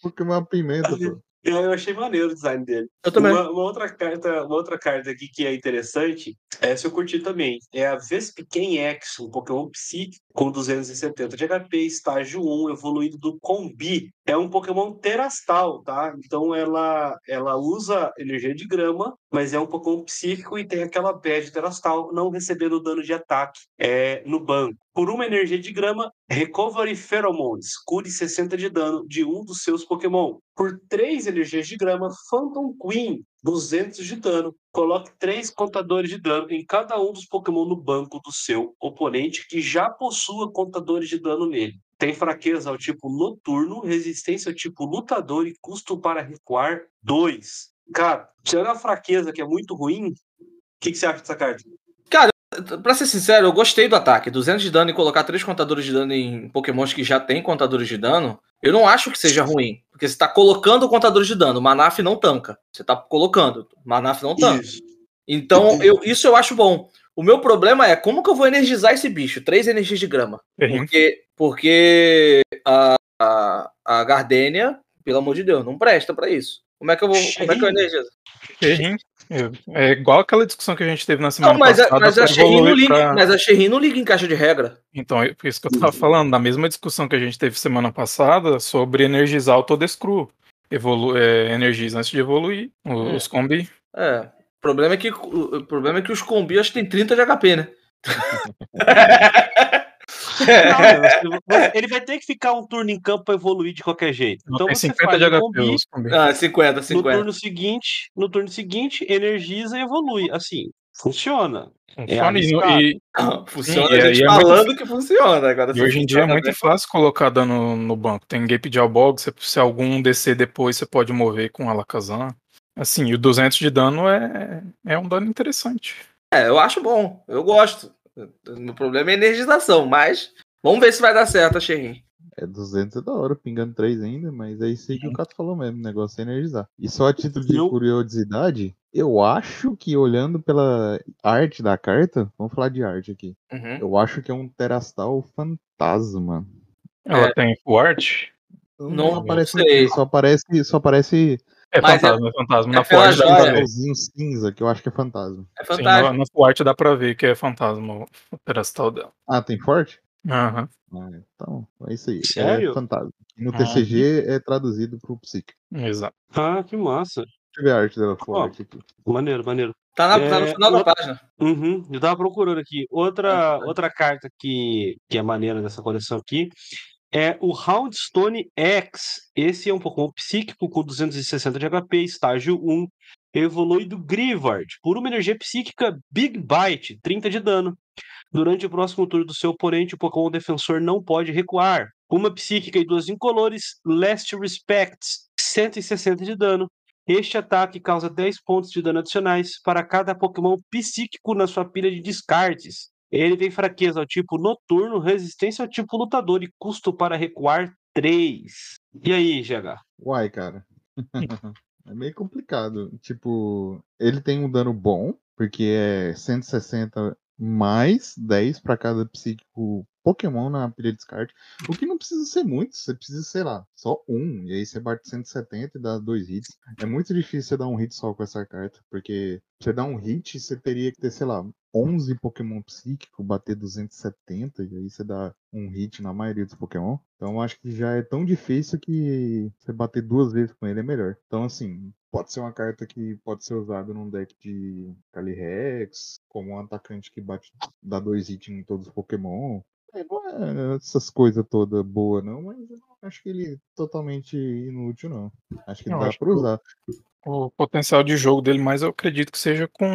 Porque é uma pimenta, pô. Eu achei maneiro o design dele. Eu também. Uma, uma outra carta, uma outra carta aqui que é interessante, essa eu curti também. É a Vespiquen X, um Pokémon psíquico com 270 de HP, estágio 1, evoluído do Combi. É um Pokémon terastal, tá? Então ela, ela usa energia de grama, mas é um Pokémon psíquico e tem aquela badge terastal, não recebendo dano de ataque é, no banco. Por uma energia de grama, Recovery Pheromones, cure 60 de dano de um dos seus Pokémon. Por 3 energias de grama, Phantom Queen, 200 de dano. Coloque 3 contadores de dano em cada um dos Pokémon no banco do seu oponente que já possua contadores de dano nele. Tem fraqueza ao tipo noturno, resistência ao tipo lutador e custo para recuar 2. Cara, tirando a fraqueza que é muito ruim, o que, que você acha dessa carta? Pra ser sincero, eu gostei do ataque. 200 de dano e colocar três contadores de dano em pokémons que já tem contadores de dano, eu não acho que seja ruim. Porque você tá colocando contadores de dano. Manaf não tanca. Você tá colocando. Manaf não tanca. Isso. Então, eu, isso eu acho bom. O meu problema é como que eu vou energizar esse bicho? Três energias de grama. Terrível. Porque, porque a, a, a Gardênia, pelo amor de Deus, não presta pra isso. Como é que eu vou. Como é que eu energizo? Terrível. É igual aquela discussão que a gente teve na semana Não, mas, a, passada. mas, a Sherry não liga, pra- mas a Sherry não liga em caixa de regra. Então, é por isso que eu tava falando, na mesma discussão que a gente teve semana passada sobre energizar o Todescru. Evolu é, energiza antes de evoluir É. os combi. É. O problema é que, o problema é que os combi acho que tem 30 de HP, né? Não, você- ele vai ter que ficar um turno em campo para evoluir de qualquer jeito. Não então tem você 50 faz de HP combi. Ah, 50, no 50. turno seguinte, no turno seguinte, energiza e evolui. Assim, funciona. Funciona, e, no- arriscado. e- Funciona Sim, a e gente é muito- falando que funciona. Agora, e hoje em dia é funciona muito bem- fácil colocar dano no banco. Tem Gape de Albog, se, se algum descer depois, você pode mover com Alakazam. Assim, e o 200 de dano é, é um dano interessante. É, eu acho bom. Eu gosto. O problema é a energização, mas vamos ver se vai dar certo Sherry. É 200 é da hora, pingando 3 ainda, mas é isso aí que o Cato falou mesmo, o negócio é energizar. E só a título de Eu- curiosidade, eu acho que olhando pela arte da carta, vamos falar de arte aqui, Uhum. eu acho que é um Terastal fantasma. Ela tem full art. Não aparece sei. só aparece, só aparece É Mas fantasma, é, fantasma. é Na full pela art dá pra ver. cinza, que eu acho que é fantasma. É Sim, na, na dá pra ver que é fantasma o pedestal dela. Ah, tem forte? Aham. Ah, então, é isso aí. Sério? É fantasma. No Ah. TCG é traduzido pro psíquico. Exato. Ah, que massa. Deixa eu ver a arte dela forte aqui. Maneiro, maneiro. Tá, na, tá no É, final da outra- página. Uhum, eu tava procurando aqui. Outra, outra carta que, que é maneira dessa coleção aqui é o Houndstone X. Esse é um Pokémon psíquico com 260 de HP, estágio 1. Evolui do Grivard por uma energia psíquica Big Bite, 30 de dano. Durante o próximo turno do seu oponente, o Pokémon defensor não pode recuar. Uma psíquica e duas incolores, Last Respects, 160 de dano. Este ataque causa 10 pontos de dano adicionais para cada Pokémon psíquico na sua pilha de descartes. Ele tem fraqueza ao tipo noturno, resistência ao tipo lutador e custo para recuar 3. E aí, GH? Uai, cara. é meio complicado. Tipo, ele tem um dano bom, porque é 160 mais 10 para cada psíquico Pokémon na pilha de descarte. O que não precisa ser muito, você precisa, sei lá, só um. E aí você bate 170 e dá dois hits. É muito difícil você dar um hit só com essa carta, porque você dar um hit, você teria que ter, sei lá, 11 Pokémon psíquico, bater 270, e aí você dá um hit na maioria dos Pokémon. Então acho que já é tão difícil que você bater duas vezes com ele é melhor. Então, assim, pode ser uma carta que pode ser usada num deck de Calyrex, como um atacante que bate, dá dois hits em todos os Pokémon. É, não é essas coisas todas boas, não, mas eu não acho que ele é totalmente inútil, não. Acho que Eu dá pra usar. O potencial de jogo dele mais eu acredito que seja com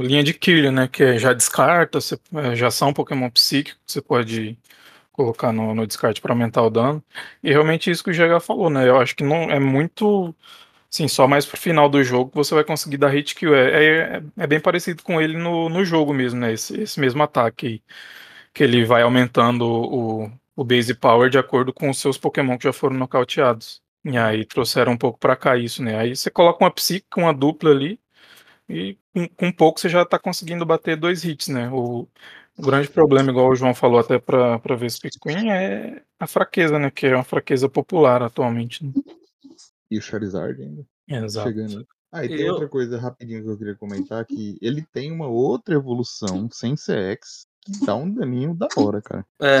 linha de killer, né? Que é já descarta, você- é, já são Pokémon psíquico, que você pode colocar no, no descarte para aumentar o dano. E realmente isso que o GH falou, né? Eu acho que não é muito. Assim, só mais pro final do jogo você vai conseguir dar hit kill. É, é, é bem parecido com ele no, no jogo mesmo, né? Esse, esse mesmo ataque aí, que ele vai aumentando o, o base power de acordo com os seus Pokémon que já foram nocauteados. E aí trouxeram um pouco pra cá isso, né? Aí você coloca uma psíquica, uma dupla ali, e com, com pouco você já tá conseguindo bater dois hits, né? O, o grande problema, igual o João falou até pra Vespa Queen, é a fraqueza, né? Que é uma fraqueza popular atualmente. Né? E o Charizard ainda. Exato. chegando. Ah, e tem Eu- outra coisa rapidinho que eu queria comentar, que ele tem uma outra evolução sem CX que dá um daninho da hora, cara. É.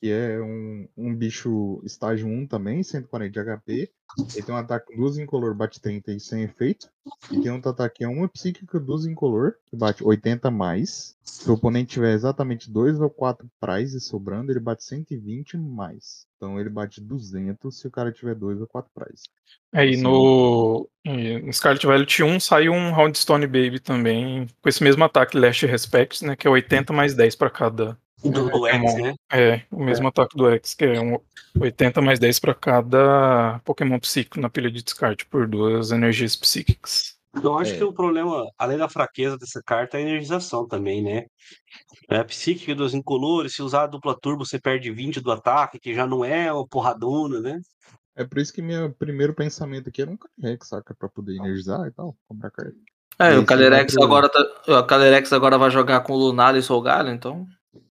Que é um, um bicho estágio 1 também, 140 de HP. Ele tem um ataque com duas incolor, bate 30 e sem efeito. E tem outro ataque que é uma psíquica, duas incolor, que bate 80 mais. Se o oponente tiver exatamente dois ou quatro prizes sobrando, ele bate 120 mais. Então ele bate 200 se o cara tiver dois ou quatro prizes. Aí Assim. no, e no Scarlet Violet 1 saiu um Roundstone Baby também, com esse mesmo ataque Last Respect, né? Que é 80 mais 10 pra cada. Do, do X, Pokémon. né? É, o mesmo ataque do X, que é um 80 mais 10 pra cada Pokémon psíquico na pilha de descarte por duas energias psíquicas. Eu acho É. que o problema, além da fraqueza dessa carta, é a energização também, né? É a psíquica dos incolores, se usar a dupla turbo, você perde 20 do ataque, que já não é uma porradona, né? É por isso que meu primeiro pensamento aqui era um Calyrex, saca? Pra poder energizar e tal, comprar carta. É, E o Calyrex agora tá, o Calyrex agora vai jogar com o Lunar e Solgalho, então.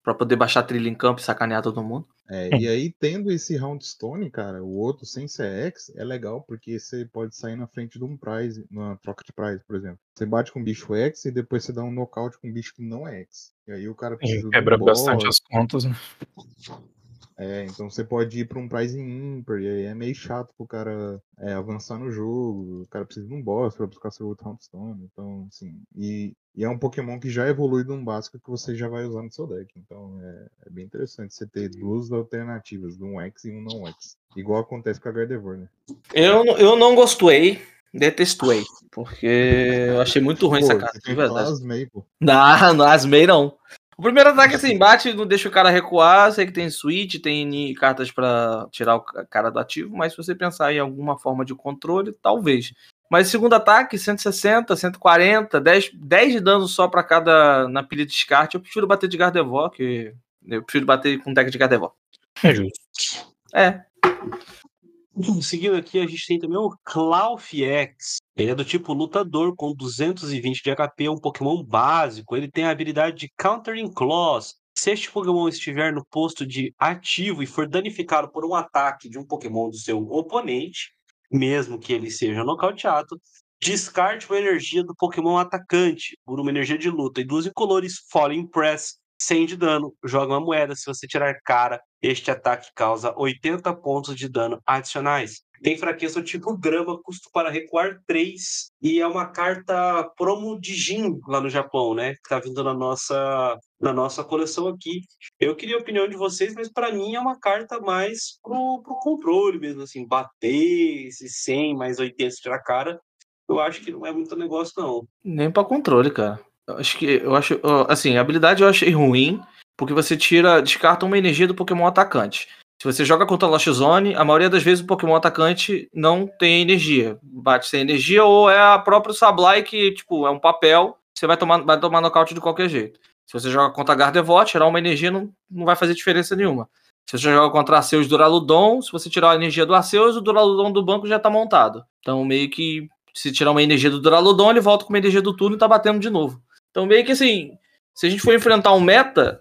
Pra poder baixar trilha em campo e sacanear todo mundo. É, e aí, tendo esse Roundstone, cara, o outro sem CX, é legal, porque você pode sair na frente de um prize, numa troca de prize, por exemplo. Você bate com um bicho X e depois você dá um nocaute com um bicho que não é X. E aí o cara precisa E quebra bastante as contas, né? É, então você pode ir pra um prize ímpar, e aí é meio chato pro cara é, avançar no jogo, o cara precisa de um boss pra buscar seu outro Roundstone, então, assim, e, e é um Pokémon que já evolui de um básico que você já vai usar no seu deck, então é, é bem interessante você ter duas alternativas, um X e um não X, igual acontece com a Gardevoir, né? Eu, não- eu não gostei, detestuei. Porque eu achei muito ruim Pô, essa carta, de verdade. Asmei, pô. Não, não asmei não. O primeiro ataque assim, bate, não deixa o cara recuar, sei que tem switch, tem cartas pra tirar o ca- cara do ativo, mas se você pensar em alguma forma de controle, talvez. Mas segundo ataque, 160, 140, 10, 10 de dano só pra cada na pilha de descarte, eu prefiro bater de Gardevoir, que eu prefiro bater com deck de Gardevoir. É justo. É, Seguindo aqui, a gente tem também o Clough X. Ele é do tipo lutador com 220 de HP, é um Pokémon básico. Ele tem a habilidade de Countering Claws. Se este Pokémon estiver no posto de ativo e for danificado por um ataque de um Pokémon do seu oponente, mesmo que ele seja nocauteado, descarte uma energia do Pokémon atacante por uma energia de luta e duas incolores Falling Press 100 de dano. Joga uma moeda. Se você tirar cara, este ataque causa 80 pontos de dano adicionais. Tem fraqueza tipo grama, custo para recuar 3. E é uma carta promo de Jin lá no Japão, né? Que tá vindo na nossa, na nossa coleção aqui. Eu queria a opinião de vocês, mas para mim é uma carta mais pro, pro controle mesmo, assim, bater esse 100 mais 80 tirar cara. Eu acho que não é muito negócio, não. Nem pra controle, cara. Eu acho que. Eu acho. Assim, a habilidade eu achei ruim, porque você tira. descarta uma energia do Pokémon atacante. Se você joga contra Lost Zone, a maioria das vezes o Pokémon atacante não tem energia. Bate sem energia, ou é a própria Sableye que, tipo, é um papel, você vai tomar, vai tomar nocaute de qualquer jeito. Se você joga contra Gardevoir, tirar uma energia não, não vai fazer diferença nenhuma. Se você joga contra Arceus Duraludon, se você tirar a energia do Arceus, o Duraludon do banco já tá montado. Então, meio que, se tirar uma energia do Duraludon, ele volta com uma energia do turno e tá batendo de novo. Então, meio que assim, se a gente for enfrentar um meta,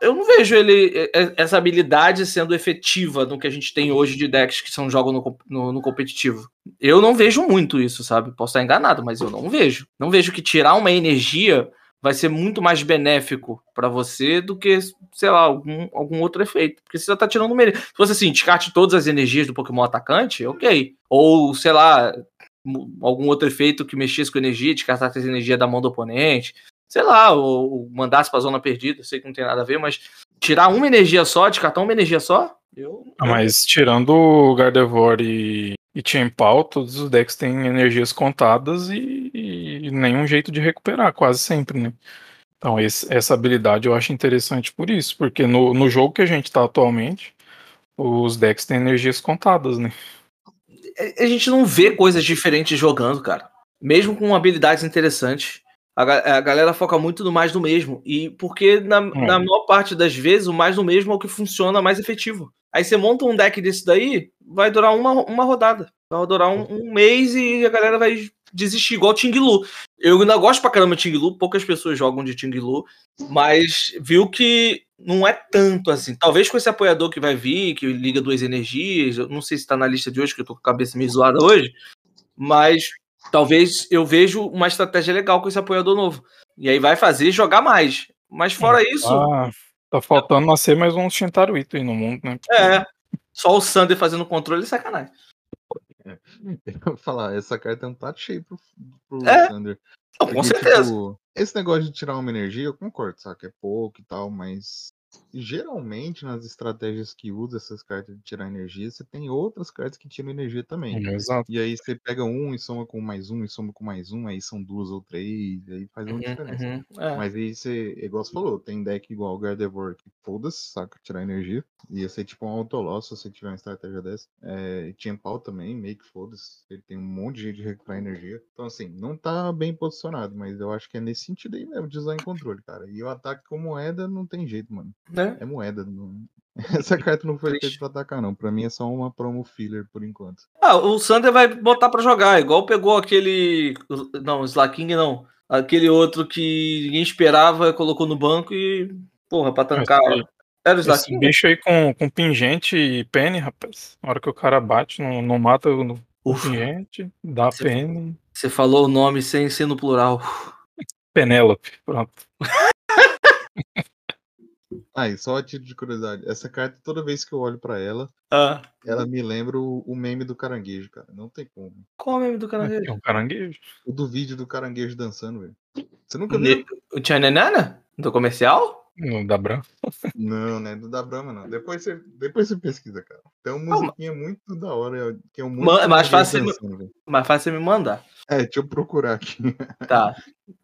eu não vejo ele essa habilidade sendo efetiva no que a gente tem hoje de decks que são jogos no, no- no competitivo. Eu não vejo muito isso, sabe? Posso estar enganado, mas eu não vejo. Não vejo que tirar uma energia vai ser muito mais benéfico pra você do que, sei lá, algum, algum outro efeito. Porque você já tá tirando uma energia. Se fosse assim, descarte todas as energias do Pokémon atacante, ok. Ou, sei lá, algum outro efeito que mexesse com energia, descartasse as energias da mão do oponente sei lá, ou, ou mandasse pra zona perdida, sei que não tem nada a ver, mas tirar uma energia só, descartar uma energia só, eu. Ah, Mas tirando o Gardevoir e, e Tiempau, todos os decks têm energias contadas e, e nenhum jeito de recuperar, quase sempre, né? Então esse- essa habilidade eu acho interessante por isso, porque no, no jogo que a gente tá atualmente, os decks têm energias contadas, né? A gente não vê coisas diferentes jogando, cara. Mesmo com habilidades interessantes. A, ga- a galera foca muito no mais do mesmo. E porque, na, na maior parte das vezes, o mais do mesmo é o que funciona mais efetivo. Aí você monta um deck desse daí, vai durar uma, uma rodada. Vai durar um, um mês e a galera vai desistir, igual o Tinglu. Eu ainda gosto pra caramba de Tinglu, poucas pessoas jogam de Tinglu, mas viu que não é tanto assim. Talvez com esse apoiador que vai vir, que liga duas energias, eu não sei se tá na lista de hoje, que eu tô com a cabeça meio zoada hoje, mas talvez eu vejo uma estratégia legal com esse apoiador novo. E aí vai fazer jogar mais. Mas fora isso, Ah, tá faltando nascer mais um Shintaruito aí no mundo, né? é. Só o Sander fazendo controle é sacanagem. Eu vou falar, essa carta é um tato cheio pro, pro É, Sander. Não, com Porque, certeza. tipo, esse negócio de tirar uma energia, eu concordo, sabe? É pouco e tal, mas geralmente nas estratégias que usa essas cartas de tirar energia, você tem outras cartas que tiram energia também. Exato. E aí você pega um e soma com mais um, e soma com mais um, aí são duas ou três, aí faz uma Uhum, diferença. uhum, é. Mas aí você, igual você falou, tem deck igual o Gardevoir que foda-se, saca? Tirar energia. Ia ser tipo um autoloss se você tiver uma estratégia dessa. É, tinha pau também, meio que foda-se. Ele tem um monte de jeito de recuperar energia. Então, assim, não tá bem posicionado, mas eu acho que é nesse sentido aí mesmo, design controle, cara. E o ataque com moeda não tem jeito, mano. Né? É moeda. Não... Essa carta não foi feita pra atacar, não. Pra mim é só uma promo filler por enquanto. Ah, o Sander vai botar pra jogar, igual pegou aquele. Não, o Slaking não. Aquele outro que ninguém esperava, colocou no banco e. Porra, pra tancar. Esse- Era o Esse Slaking? bicho aí com, com pingente e pene, rapaz. Na hora que o cara bate, não, não mata o, o Ufa, pingente, dá Você- pene. você falou o nome sem ser no plural. Penélope, pronto. Ah, e só a título de curiosidade, essa carta, toda vez que eu olho pra ela, Ah, ela me lembra o, o meme do caranguejo, cara. Não tem como. qual é o nome do É caranguejo? um caranguejo. O do vídeo do caranguejo dançando, velho. Você nunca viu? O Tchananana? Do comercial? No da Bran. Não, né? Do da Brahma, não. Depois você, depois você pesquisa, cara. Tem uma Não, musiquinha muito da hora, que é um muito é mais fácil- dançando. Mais fácil você me mandar. É, deixa eu procurar aqui. Tá.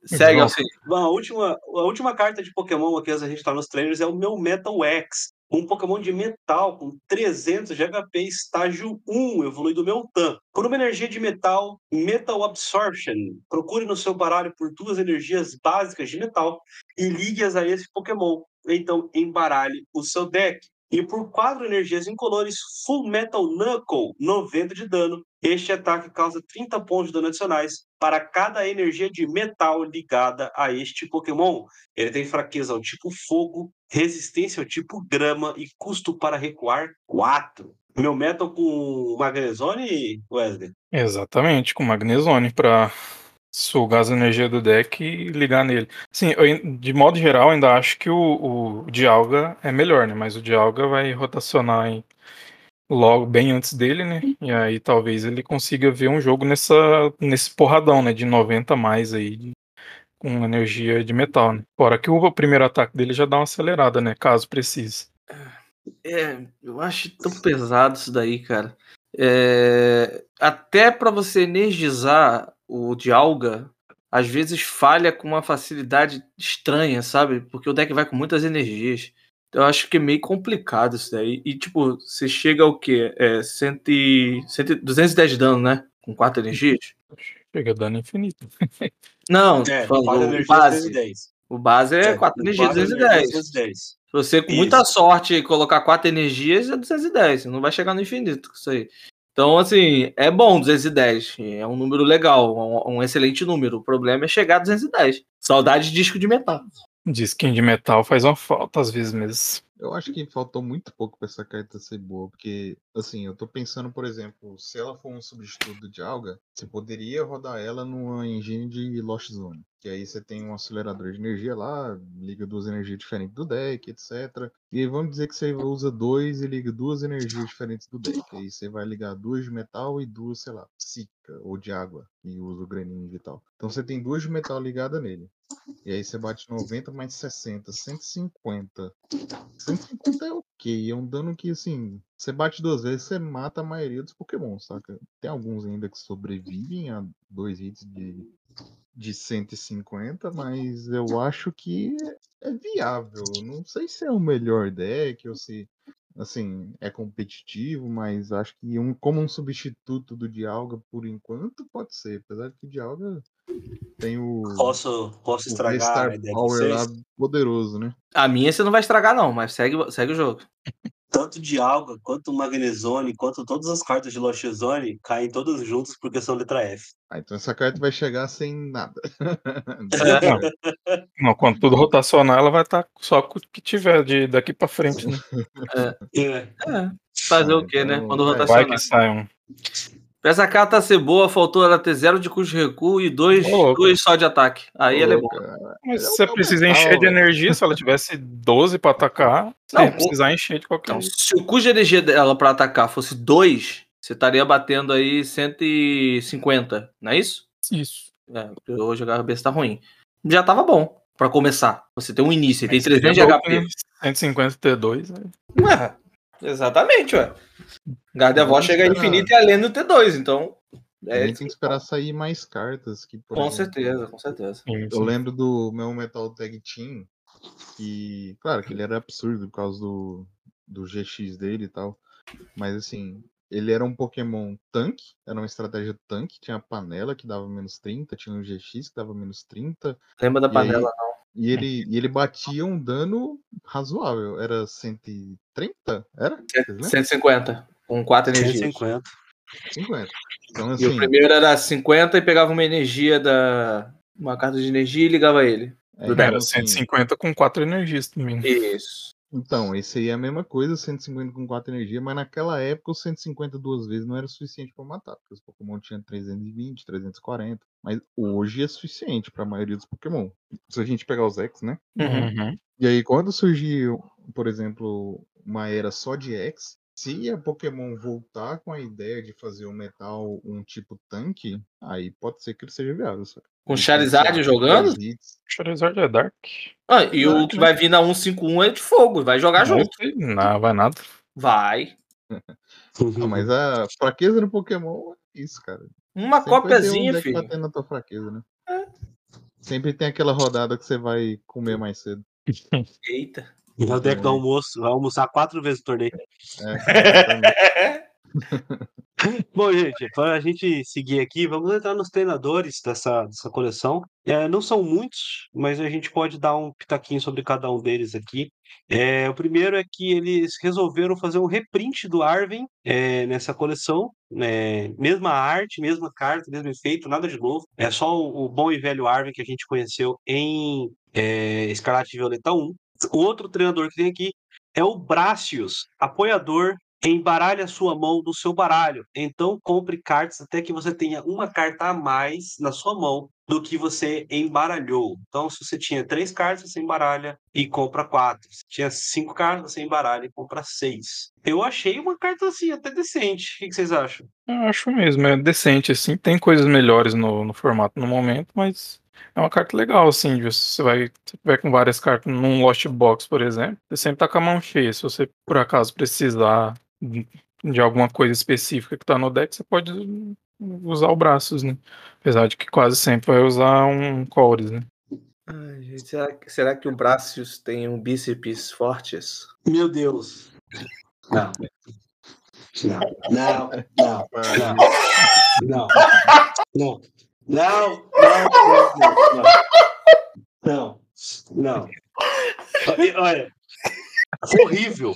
Segue. Alcine. Bom, a última, a última carta de Pokémon aqui, da gente tá nos trailers, é o meu Metal X. Um Pokémon de metal com 300 de HP, estágio 1, evoluído Meltan. Por uma energia de metal, Metal Absorption. Procure no seu baralho por duas energias básicas de metal e ligue-as a esse Pokémon. Então, embaralhe o seu deck. E por quatro energias incolores, Full Metal Knuckle, 90 de dano. Este ataque causa 30 pontos de dano adicionais para cada energia de metal ligada a este Pokémon. Ele tem fraqueza ao tipo fogo, resistência ao tipo grama e custo para recuar 4. Meu metal com Magnezone, Wesley? Exatamente, com Magnezone pra sugar as energias do deck e ligar nele. Sim, eu de modo geral, ainda acho que o, o Dialga é melhor, né? Mas o Dialga vai rotacionar em, logo bem antes dele, né? E aí talvez ele consiga ver um jogo nessa, nesse porradão, né? De 90 mais aí, de- com energia de metal, né? Fora que o primeiro ataque dele já dá uma acelerada, né? Caso precise. É, eu acho tão pesado isso daí, cara. É, até pra você energizar o Dialga, às vezes falha com uma facilidade estranha, sabe? Porque o deck vai com muitas energias. Eu acho que é meio complicado isso daí. E, tipo, você chega ao quê? É, 100, e- 100, 210 de dano, né? Com 4 energias? Chega dando infinito. Não, É, falando, quatro o energias, base. 210. O base é 4 energias, quatro 210. 210. Se você, com Isso. muita sorte, colocar quatro energias, é 210. Você não vai chegar no infinito com isso aí. Então, assim, é bom 210. É um número legal, um, um excelente número. O problema é chegar a 210. Saudade de disco de metal. Skin de metal faz uma falta às vezes mesmo. Eu acho que faltou muito pouco pra essa carta ser boa, porque, assim, eu tô pensando, por exemplo, se ela for um substituto de Alga, você poderia rodar ela numa engine de Lost Zone. Que aí você tem um acelerador de energia lá, liga duas energias diferentes do deck, etc. E vamos dizer que você usa dois e liga duas energias diferentes do deck. Aí você vai ligar duas de metal e duas, sei lá, psíquica ou de água, e usa o Greninja e tal. Então você tem duas de metal ligada nele. E aí você bate 90 mais 60, 150. 150 é ok, é um dano que assim, você bate duas vezes, você mata a maioria dos Pokémon, saca? Tem alguns ainda que sobrevivem a dois hits de, de 150, mas eu acho que é viável. Não sei se é o melhor deck ou se assim, é competitivo, mas acho que um, como um substituto do Dialga por enquanto pode ser, apesar de que o Dialga tem o Posso, posso o estragar ideia de Power lá poderoso, né? A minha você não vai estragar, não, mas segue, segue o jogo. Tanto de Alga, quanto Magnezone, quanto todas as cartas de Lost Zone caem todas juntas porque são letra F. Ah, então essa carta vai chegar sem nada. Não. Não, quando tudo rotacionar, ela vai estar só com o que tiver de daqui pra frente, né? É. É. Fazer Ah, o quê, né? então, Quando é, Vai rotacionar. que sai um. Pra essa carta ser boa, faltou ela ter zero de custo de recuo e dois, louco. dois só de ataque. Aí ela é boa. Mas se você precisa encher de energia, se ela tivesse 12 pra atacar, você Não, ia precisar encher de qualquer Então, jeito. se o custo de energia dela pra atacar fosse 2, você estaria batendo aí 150, não é isso? Isso. É, hoje a cabeça tá ruim. Já tava bom pra começar. Você tem um início, tem Aí 300 de HP. né? 150 T2, né? Ué, exatamente, ué. Gardevoir chega a esperar. infinito e além do T2, então. A É, gente tem que esperar sair mais cartas. Que, por com exemplo, certeza, com certeza. Eu lembro do meu Metal Tag Team, que, claro, que ele era absurdo por causa do, do GX dele e tal. Mas assim, ele era um Pokémon tanque, era uma estratégia tanque, tinha a panela que dava menos 30, tinha um GX que dava menos 30, Lembra da panela, e ele, e ele batia um dano razoável. Era 130? Era? Vocês não? lembram? 150, com 4 energias. 150. 50. Então, E assim, o primeiro era 50 e pegava uma energia da. Uma carta de energia e ligava ele. é, do então, Era assim, 150 com 4 energias também. Isso. Então, esse aí é a mesma coisa, 150 com 4 energia, mas naquela época o 150 duas vezes não era suficiente pra matar, porque os Pokémon tinham 320, 340, mas hoje é suficiente pra maioria dos Pokémon. Se a gente pegar os X, né? Uhum. Uhum. E aí quando surgiu, por exemplo, uma era só de X, se a Pokémon voltar com a ideia de fazer o metal um tipo tanque, aí pode ser que ele seja viável, sabe? Com Ele Charizard jogando? 10 hits. Charizard é Dark. Ah, e o que né? vai vir na 151 é de fogo, vai jogar Não, junto. sei, não, vai nada. Vai. Ah, mas a fraqueza do Pokémon é isso, cara. Uma Sempre ter um filho. batendo na tua fraqueza, né? É. Sempre tem aquela rodada que você vai comer mais cedo. Eita. É o deck do almoço, vai almoçar quatro vezes o torneio. É. Bom, gente, para a gente seguir aqui, vamos entrar nos treinadores dessa, dessa coleção. É, não são muitos, mas a gente pode dar um pitaquinho sobre cada um deles aqui. É, o primeiro é que eles resolveram fazer um reprint do Arven é, nessa coleção. né? mesma arte, mesma carta, mesmo efeito, nada de novo. É só o, o bom e velho Arven que a gente conheceu em é, Escarlate Violeta 1. O outro treinador que tem aqui é o Bracius, apoiador embaralhe a sua mão do seu baralho. Então, compre cartas até que você tenha uma carta a mais na sua mão do que você embaralhou. Então, se você tinha três cartas, você embaralha e compra quatro. Se tinha cinco cartas, você embaralha e compra seis. Eu achei uma carta assim até decente. O que vocês acham? Eu acho mesmo, é decente, assim. Tem coisas melhores no, no formato no momento, mas é uma carta legal, assim. Você vai, se tiver com várias cartas num Lost Box, por exemplo, você sempre tá com a mão cheia. Se você, por acaso, precisar de alguma coisa específica que tá no deck, você pode usar o braços, né? Apesar de que quase sempre vai usar um cores, né? Ai, gente, será, que- será que o Bracius tem um bíceps fortes? Meu Deus. Não. Não, não, não, não, não, não, não, não, não, não, não. Olha, horrível,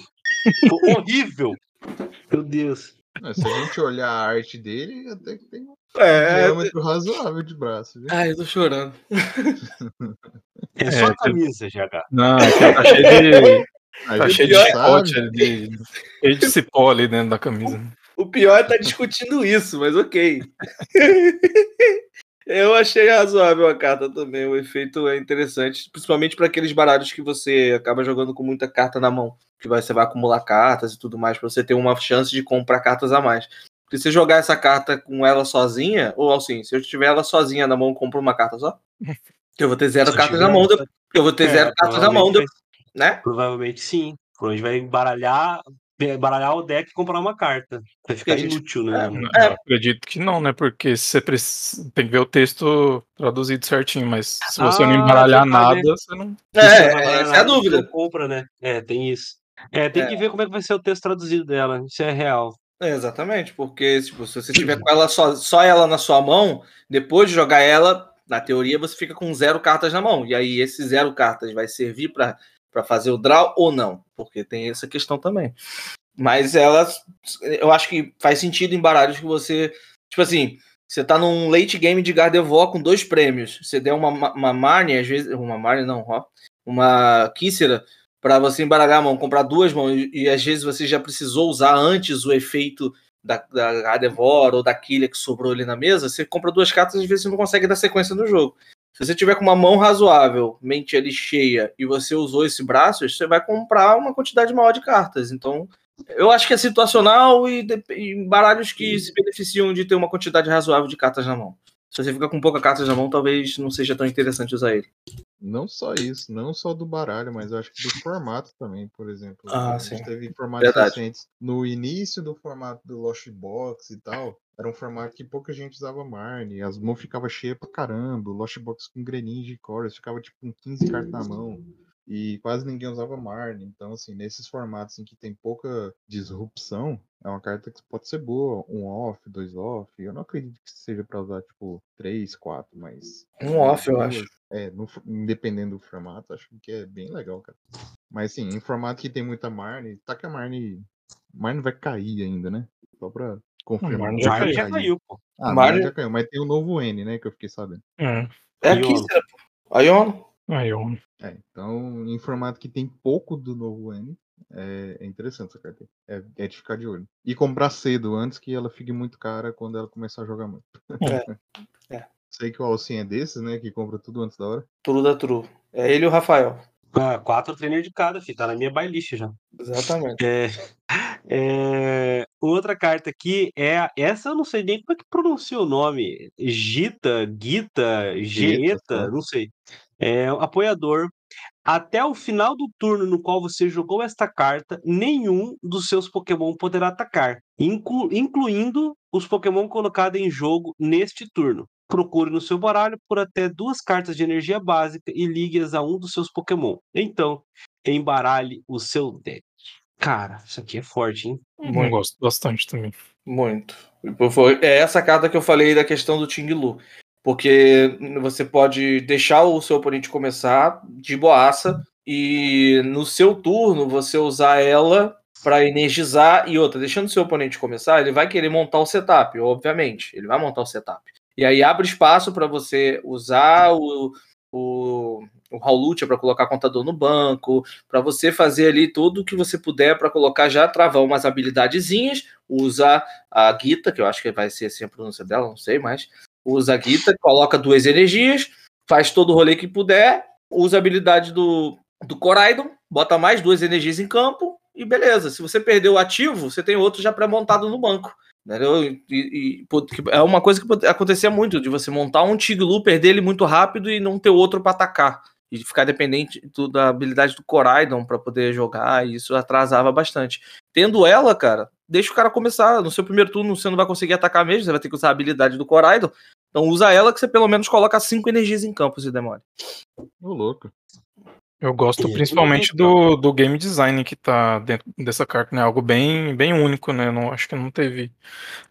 horrível. Meu Deus. Mas Se a gente olhar a arte dele, até que tem um É. diâmetro razoável de braço. Viu? Ai, eu tô chorando. É só É, a camisa, GH. Não, é tá cheio de, Aí tá cheio de chicote ali, cheio de cipó ali dentro da camisa. O pior é estar discutindo isso, mas ok. Eu achei razoável a carta também. O efeito é interessante, principalmente para aqueles baralhos que você acaba jogando com muita carta na mão, que você vai acumular cartas e tudo mais, para você ter uma chance de comprar cartas a mais. Porque se você jogar essa carta com ela sozinha, ou assim, se eu tiver ela sozinha na mão, eu compro uma carta só. Eu vou ter zero Se cartas tiver- na mão, eu vou ter É, zero cartas na mão, né? Provavelmente sim. Provavelmente vai embaralhar, embaralhar o deck e comprar uma carta. Vai ficar a gente- inútil, né? É. Eu acredito que não, né? Porque você precisa, tem que ver o texto traduzido certinho, mas se você não Ah, embaralhar verdade. nada, você não. É, Você vai essa é a dúvida. você compra, né? É, tem isso. É, tem É. que ver como é que vai ser o texto traduzido dela. Isso é real. É, exatamente, porque tipo, se você tiver com ela só, só ela na sua mão, depois de jogar ela, na teoria você fica com zero cartas na mão. E aí esse zero cartas vai servir para fazer o draw ou não? Porque tem essa questão também. Mas elas, eu acho que faz sentido em baralhos que você, tipo assim, você tá num late game de Gardevoir com dois prêmios. Você der uma, uma, Marnie, às vezes, uma Marnie não, ó, uma Kícera para você embaralhar a mão, comprar duas mãos e, e às vezes você já precisou usar antes o efeito da, da Gardevoir ou da Killia que sobrou ali na mesa, você compra duas cartas e às vezes você não consegue dar sequência no jogo. Se você tiver com uma mão razoável, mente ali cheia, e você usou esse braço, você vai comprar uma quantidade maior de cartas. Então, eu acho que é situacional e, de- e baralhos que se beneficiam de ter uma quantidade razoável de cartas na mão. Se você ficar com pouca cartas na mão, talvez não seja tão interessante usar ele. Não só isso, não só do baralho, mas eu acho que do formato também, por exemplo. Ah, a gente sim. teve formatos Verdade. recentes. No início do formato do Lost Box e tal, era um formato que pouca gente usava Marne. As mãos ficavam cheias pra caramba. O Lost Box com Greninja e Chorus ficava tipo com 15 cartas na mão. E quase ninguém usava Marne. Então, assim, nesses formatos em que tem pouca disrupção, é uma carta que pode ser boa. Um off, dois off. Eu não acredito que seja pra usar, tipo, três, quatro, mas. Um off, eu acho. É, no, independendo do formato, acho que é bem legal, cara. Mas sim, em formato que tem muita Marne, tá que a Marne. Marne vai cair ainda, né? Só pra confirmar. Marne já já caiu, pô. Ah, Marne- já caiu, mas tem o novo N, né? Que eu fiquei sabendo. É, É a Iono. Kícera, É, então, em formato que tem pouco do novo N, é, é interessante essa carta. aí. É, é de ficar de olho. E comprar cedo, antes que ela fique muito cara quando ela começar a jogar muito. É, é. Sei que o Alcin é desses, né? Que compra tudo antes da hora. True da True. É ele e o Rafael. Ah, quatro trainer de cada, filho. Tá na minha bailist já. Exatamente. É, é, outra carta aqui é. Essa eu não sei nem como é que pronuncia o nome. Gita, Gita, Geta, só. não sei. É apoiador. Até o final do turno no qual você jogou esta carta, nenhum dos seus Pokémon poderá atacar, inclu- incluindo os Pokémon colocados em jogo neste turno. Procure no seu baralho por até duas cartas de energia básica e ligue-as a um dos seus Pokémon. Então, embaralhe o seu deck. Cara, isso aqui é forte, hein? Não gosto bastante também. Muito. Foi- É essa carta que eu falei da questão do Ting Lu. Porque você pode deixar o seu oponente começar de boaça e no seu turno você usar ela para energizar e outra, deixando o seu oponente começar, ele vai querer montar o setup, obviamente. Ele vai montar o setup. E aí abre espaço para você usar o, o, o é para colocar contador no banco, para você fazer ali tudo o que você puder para colocar já travar umas habilidadezinhas, usa a Gita, que eu acho que vai ser assim a pronúncia dela, não sei, mas usa a Gita, coloca duas energias, faz todo o rolê que puder, usa a habilidade do, do Coraidon, bota mais duas energias em campo e beleza. Se você perder o ativo, você tem outro já pré-montado no banco. E, e, é uma coisa que acontecia muito, de você montar um Tiglu, perder ele muito rápido e não ter outro para atacar. E ficar dependente do, da habilidade do Coraidon para poder jogar, e isso atrasava bastante. Tendo ela, cara, deixa o cara começar. No seu primeiro turno você não vai conseguir atacar mesmo, você vai ter que usar a habilidade do Coraidon. Então usa ela que você pelo menos coloca cinco energias em campo se demora. Ô, louco. Eu gosto principalmente do, do game design que tá dentro dessa carta, né? Algo bem, bem único, né? Não, acho que não teve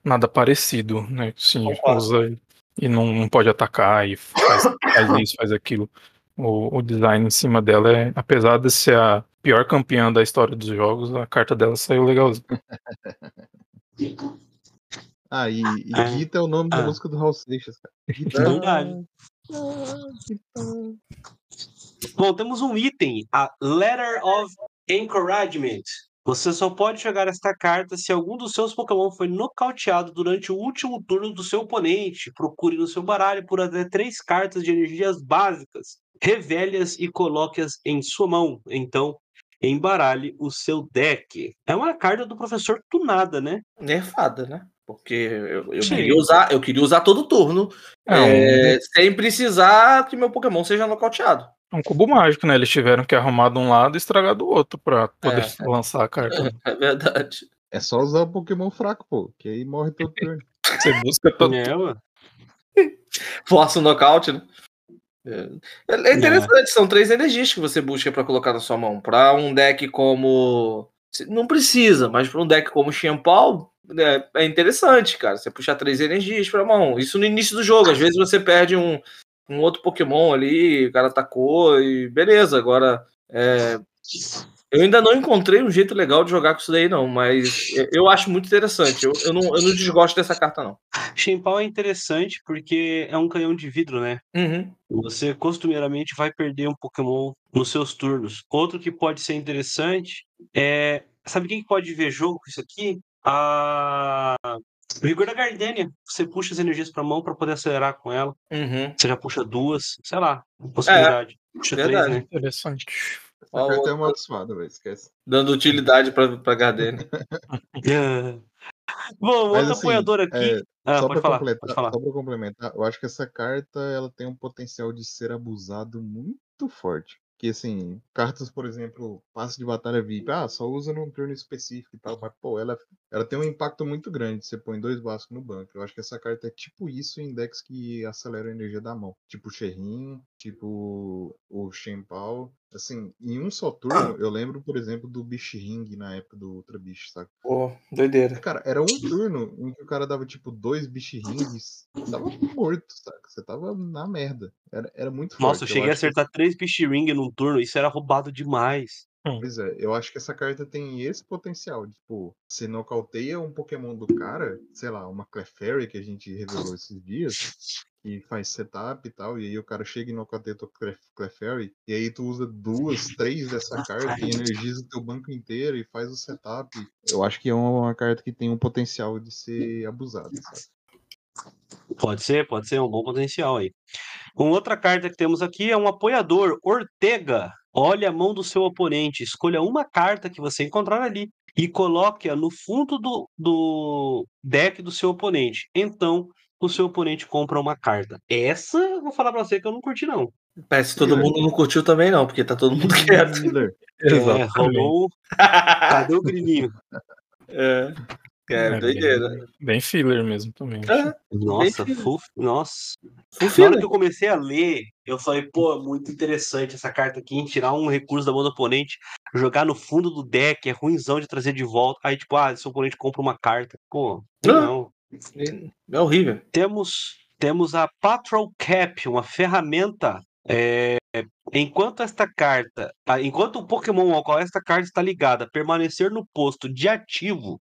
nada parecido, né? Sim, usa e não, não pode atacar e faz, faz isso, faz aquilo. O, o, design em cima dela é, apesar de ser a pior campeã da história dos jogos, a carta dela saiu legalzinha. ah, e, e é. Gita é o nome ah. da música do Raul Seixas, cara. Gita. Verdade. Ah, Gita. Bom, temos um item, a Letter of Encouragement. Você só pode jogar esta carta se algum dos seus Pokémon foi nocauteado durante o último turno do seu oponente. Procure no seu baralho por até três cartas de energias básicas. Revele-as e coloque-as em sua mão. Então, embaralhe o seu deck. É uma carta do professor Tunada, né? Nerfada, né? Porque eu, eu queria usar, eu queria usar todo turno, é, sem precisar que meu Pokémon seja nocauteado. É um cubo mágico, né? Eles tiveram que arrumar de um lado e estragar do outro pra poder é, lançar a carta. É, é, verdade. É só usar o Pokémon fraco, pô, que aí morre todo turno. Você busca todo. É, mano. Força o nocaute, né? É, é, é interessante, são três energias que você busca para colocar na sua mão. Para um deck como. Não precisa, mas para um deck como Xianpao, é, é interessante, cara. Você puxar três energias para mão. Isso no início do jogo. Às vezes você perde um, um outro Pokémon ali, o cara atacou e beleza. Agora, é, eu ainda não encontrei um jeito legal de jogar com isso daí, não, mas eu acho muito interessante. Eu, eu, não, eu não desgosto dessa carta, não. Shenpao é interessante porque é um canhão de vidro, né? Uhum. Você costumeiramente vai perder um Pokémon nos seus turnos. Outro que pode ser interessante é. Sabe quem pode ver jogo com isso aqui? A Vigor da Gardenia. Você puxa as energias pra mão para poder acelerar com ela. Uhum. Você já puxa duas, sei lá, possibilidade. É, puxa verdade. três, né? Interessante. A carta é amaldiçoada, velho, esquece. Dando utilidade pra, pra Gardenia. Bom, Mas, outro assim, apoiador aqui. É, ah, só pode, falar, pode falar. Só pra complementar, eu acho que essa carta ela tem um potencial de ser abusado muito forte. Que assim, cartas, por exemplo, passe de batalha VIP, ah, só usa num turno específico e tal, mas pô, ela, ela tem um impacto muito grande. Você põe dois básicos no banco. Eu acho que essa carta é tipo isso em decks que acelera a energia da mão. Tipo Sherrin, tipo o Shenpao. Assim, em um só turno, eu lembro, por exemplo, do Bish Ring na época do Ultra Bicho, sabe? Pô, doideira. Cara, era um turno em que o cara dava tipo dois Bish Rings, tava morto, sabe? Você tava na merda. Era, era muito Nossa, forte. eu cheguei a acertar que... três Bish Ring num turno, isso era roubado demais. Pois é, eu acho que essa carta tem esse potencial. Tipo, você nocauteia um Pokémon do cara, sei lá, uma Clefairy que a gente revelou esses dias, e faz setup e tal, e aí o cara chega e nocauteia o Clefairy, e aí tu usa duas, três dessa carta e energiza o teu banco inteiro e faz o setup. Eu acho que é uma carta que tem um potencial de ser abusada, sabe? Pode ser, pode ser um bom potencial aí. Uma outra carta que temos aqui é um apoiador, Ortega. Olhe a mão do seu oponente, escolha uma carta que você encontrar ali e coloque-a no fundo do, do deck do seu oponente. Então, o seu oponente compra uma carta. Essa, vou falar pra você que eu não curti, não. Parece que todo mundo não curtiu também, não, porque tá todo mundo quieto. É, rolou. Cadê o grilinho? É. É, é doideira. Bem, bem filler mesmo também. É, nossa, full, nossa. Full Na hora que eu comecei a ler, eu falei, pô, muito interessante essa carta aqui, em tirar um recurso da mão do oponente, jogar no fundo do deck, é ruimzão de trazer de volta. Aí, tipo, ah, seu oponente compra uma carta. Pô, não. É horrível. Temos, temos a Patrol Cap, uma ferramenta é, enquanto esta carta, enquanto o Pokémon ao qual esta carta está ligada permanecer no posto de ativo,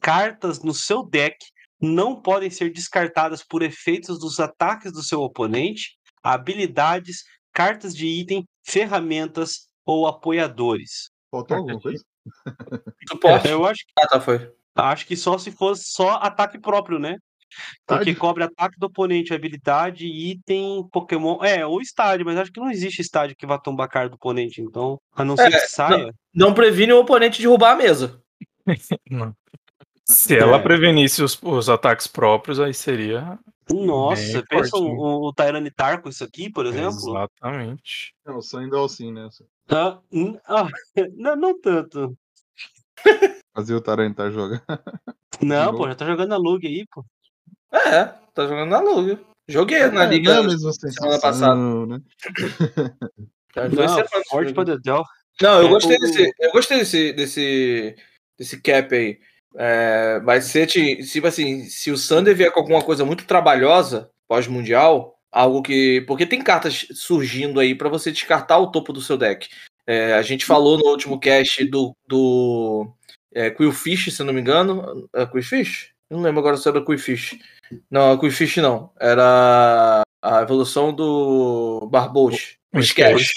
cartas no seu deck não podem ser descartadas por efeitos dos ataques do seu oponente, habilidades, cartas de item, ferramentas ou apoiadores. Faltou alguma coisa? Eu acho, Ah, tá, foi. Acho que só se fosse só ataque próprio, né? Porque Estádio? cobre ataque do oponente, habilidade, item, Pokémon. É, ou estádio, mas acho que não existe estádio que vá tombar cara do oponente. Então, a não ser É, que saia. Não previne o oponente de roubar a mesa. Não. Se ela É. prevenisse os, os ataques próprios, aí seria. Nossa, Bem pensa forte, o, né? o Tyranitar com isso aqui, por exemplo. Exatamente. Não, só ainda assim, né? Ah, ah, não, não tanto. Fazer o Tarantar jogar. Não, pô, já tá jogando a Lug aí, pô. É, tá jogando na Liga. Joguei na É, Liga. não é a mesma sensação, passada. né? Não, semanas que forte eu pra joguei. Dedel. Não, eu É, gostei desse. Eu gostei desse, desse, desse cap aí. É, vai ser ti- tipo assim, se o Sander vier com alguma coisa muito trabalhosa pós-mundial, algo que. Porque tem cartas surgindo aí pra você descartar o topo do seu deck. É, a gente falou no último cast do, do é, Quillfish, se não me engano. É Quillfish? Não lembro agora se era Quillfish. Não, a Quillfish não. Era a evolução do Barbosh. O Scash.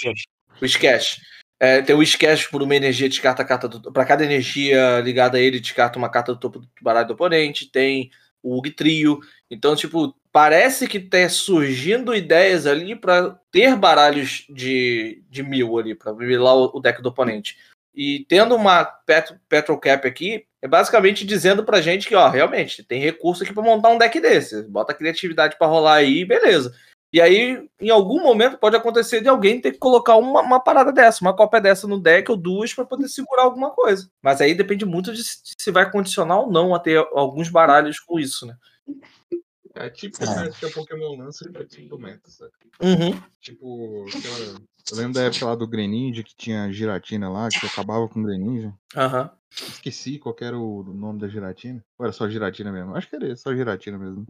O Scash. É, tem o Scash por uma energia, descarta a carta do. Pra cada energia ligada a ele, descarta uma carta do topo do baralho do oponente. Tem o Ug Trio. Então, tipo, parece que tá surgindo ideias ali pra ter baralhos de, de mil ali, pra milar o, o deck do oponente. E tendo uma Pet, Petrol Cap aqui, é basicamente dizendo pra gente que, ó, realmente, tem recurso aqui pra montar um deck desse. Bota a criatividade pra rolar aí, beleza. E aí, em algum momento, pode acontecer de alguém ter que colocar uma, uma parada dessa, uma cópia dessa no deck ou duas pra poder segurar alguma coisa. Mas aí depende muito de se, de se vai condicionar ou não a ter alguns baralhos com isso, né? É tipo o que a Pokémon lança pra tipo meta, sabe? Uhum. Tipo, aquela... eu lembro da época lá do Greninja, que tinha giratina lá, que acabava com Greninja. Aham. Esqueci qual era o nome da giratina. Ou era só giratina mesmo? Acho que era só giratina mesmo.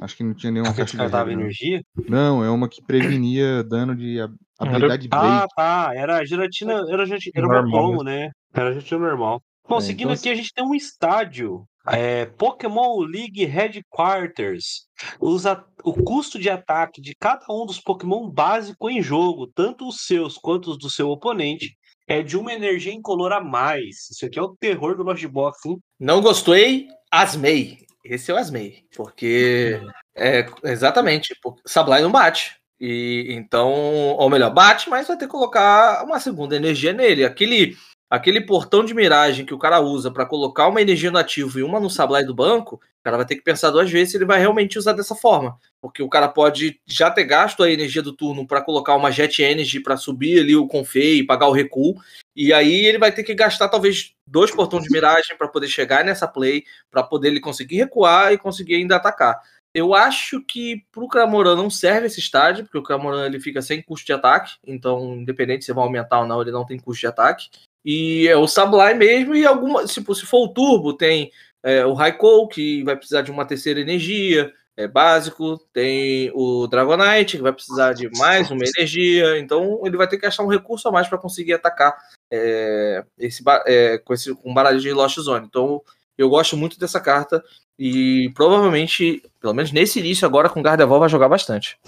Acho que não tinha nenhuma caixa de não. energia. Não, é uma que prevenia dano de hab- habilidade break. Ah, tá. Era a giratina, era, a giratina- era uma Normal promo, né? Era a giratina normal. Bom, É, seguindo então aqui, a gente tem um estádio. É, Pokémon League Headquarters. Usa o custo de ataque de cada um dos Pokémon básico em jogo, tanto os seus quanto os do seu oponente, é de uma energia incolor a mais. Isso aqui é o terror do Lost Box, hein? Não gostei, asmei. Esse eu asmei. Porque. É, exatamente. porque Sablai não bate. E então, ou melhor, bate, mas vai ter que colocar uma segunda energia nele. Aquele, aquele portão de miragem que o cara usa para colocar uma energia no ativo e uma no Sablai do banco, o cara vai ter que pensar duas vezes se ele vai realmente usar dessa forma. Porque o cara pode já ter gasto a energia do turno para colocar uma Jet Energy para subir ali o Confei e pagar o recuo. E aí ele vai ter que gastar talvez dois portões de miragem para poder chegar nessa play, para poder ele conseguir recuar e conseguir ainda atacar. Eu acho que pro Cramoran não serve esse estádio, porque o Cramoran ele fica sem custo de ataque, então independente se vai aumentar ou não, ele não tem custo de ataque. E é o Sablai mesmo, e alguma, tipo, se for o Turbo, tem é, o Raikou, que vai precisar de uma terceira energia, é básico, tem o Dragonite, que vai precisar de mais uma energia, então ele vai ter que gastar um recurso a mais para conseguir atacar é, esse, é, com, esse, com baralho de Lost Zone. Então eu gosto muito dessa carta e provavelmente, pelo menos nesse início agora, com Gardevoir vai jogar bastante.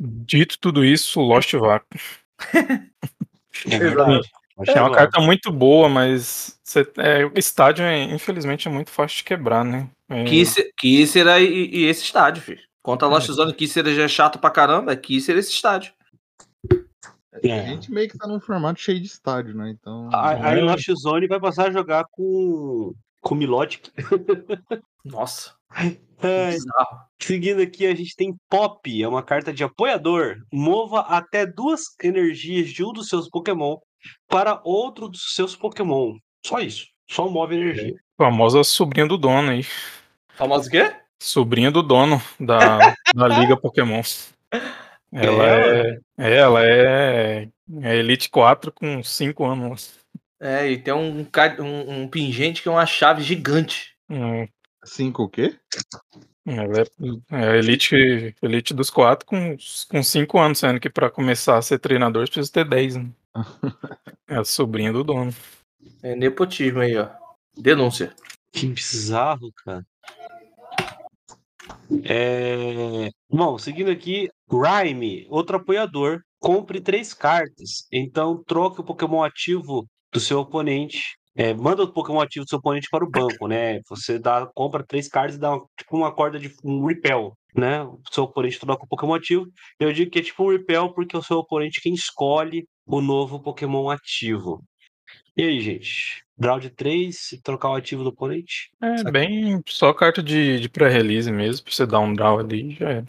Dito tudo isso, Lost. É verdade. É uma carta muito boa, mas você- é, o estádio, é, infelizmente, é muito fácil de quebrar, né? É, Kisser e, e esse estádio, filho. Contra a Lost Zone, Kisser já é chato pra caramba, é Kisser esse estádio. A É. gente meio que tá num formato cheio de estádio, né? Então. A- Aí É. Lost Zone vai passar a jogar com, com Milotic. Nossa, É. Seguindo aqui, a gente tem Pop, é uma carta de apoiador. Mova até duas energias de um dos seus Pokémon para outro dos seus Pokémon. Só isso. Só move energia. famosa sobrinha do dono aí. Famoso o quê? Sobrinha do dono da, da Liga Pokémon. Ela é, é, ela é, é Elite 4 com 5 anos. É, e tem um, um, um pingente que é uma chave gigante. Hum, Cinco o quê? Ela é, é a elite, elite dos 4 com 5 anos, sendo que para começar a ser treinador você precisa ter 10. Né? É a sobrinha do dono. É nepotismo aí, ó. Denúncia. Que bizarro, cara. É... Bom, seguindo aqui, Grime, outro apoiador. compre três cartas. Então, troque o Pokémon ativo do seu oponente. É, manda o Pokémon ativo do seu oponente para o banco, né? Você dá, compra três cartas e dá tipo uma corda de um repel, né? O seu oponente troca o Pokémon ativo. Eu digo que é tipo um repel porque o seu oponente quem escolhe o novo Pokémon ativo. E aí, gente? Draw de 3 trocar o ativo do oponente? É bem só carta de, de pré-release mesmo, pra você dar um draw ali já é.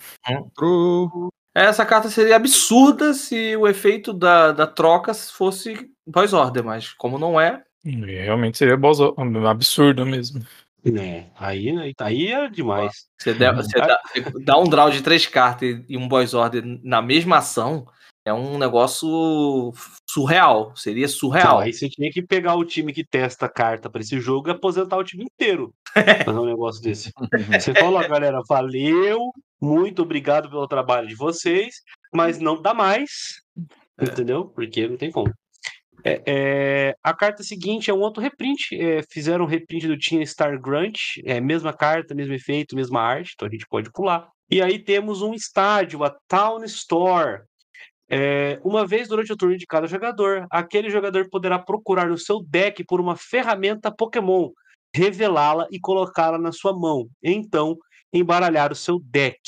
Pro... Essa carta seria absurda se o efeito da, da troca fosse voice order, mas como não é. Realmente seria bozo- absurdo mesmo. Né, aí, aí é demais. Você, der- você dá, dá um draw de três cartas e- e um voice order na mesma ação, é um negócio surreal. Seria Então, surreal. aí você tinha que pegar o time que testa a carta pra esse jogo e aposentar o time inteiro. Fazer um negócio desse. Você falou, galera, valeu, muito obrigado pelo trabalho de vocês, mas não dá mais, É. entendeu? Porque não tem como. É, é, a carta seguinte é um outro reprint. é, fizeram um reprint do Team Star Grunt, é, mesma carta, mesmo efeito, mesma arte, então a gente pode pular. E aí temos um estádio, a Town Store. É, uma vez durante o turno de cada jogador, aquele jogador poderá procurar no seu deck por uma ferramenta Pokémon, revelá-la e colocá-la na sua mão. Então, embaralhar o seu deck.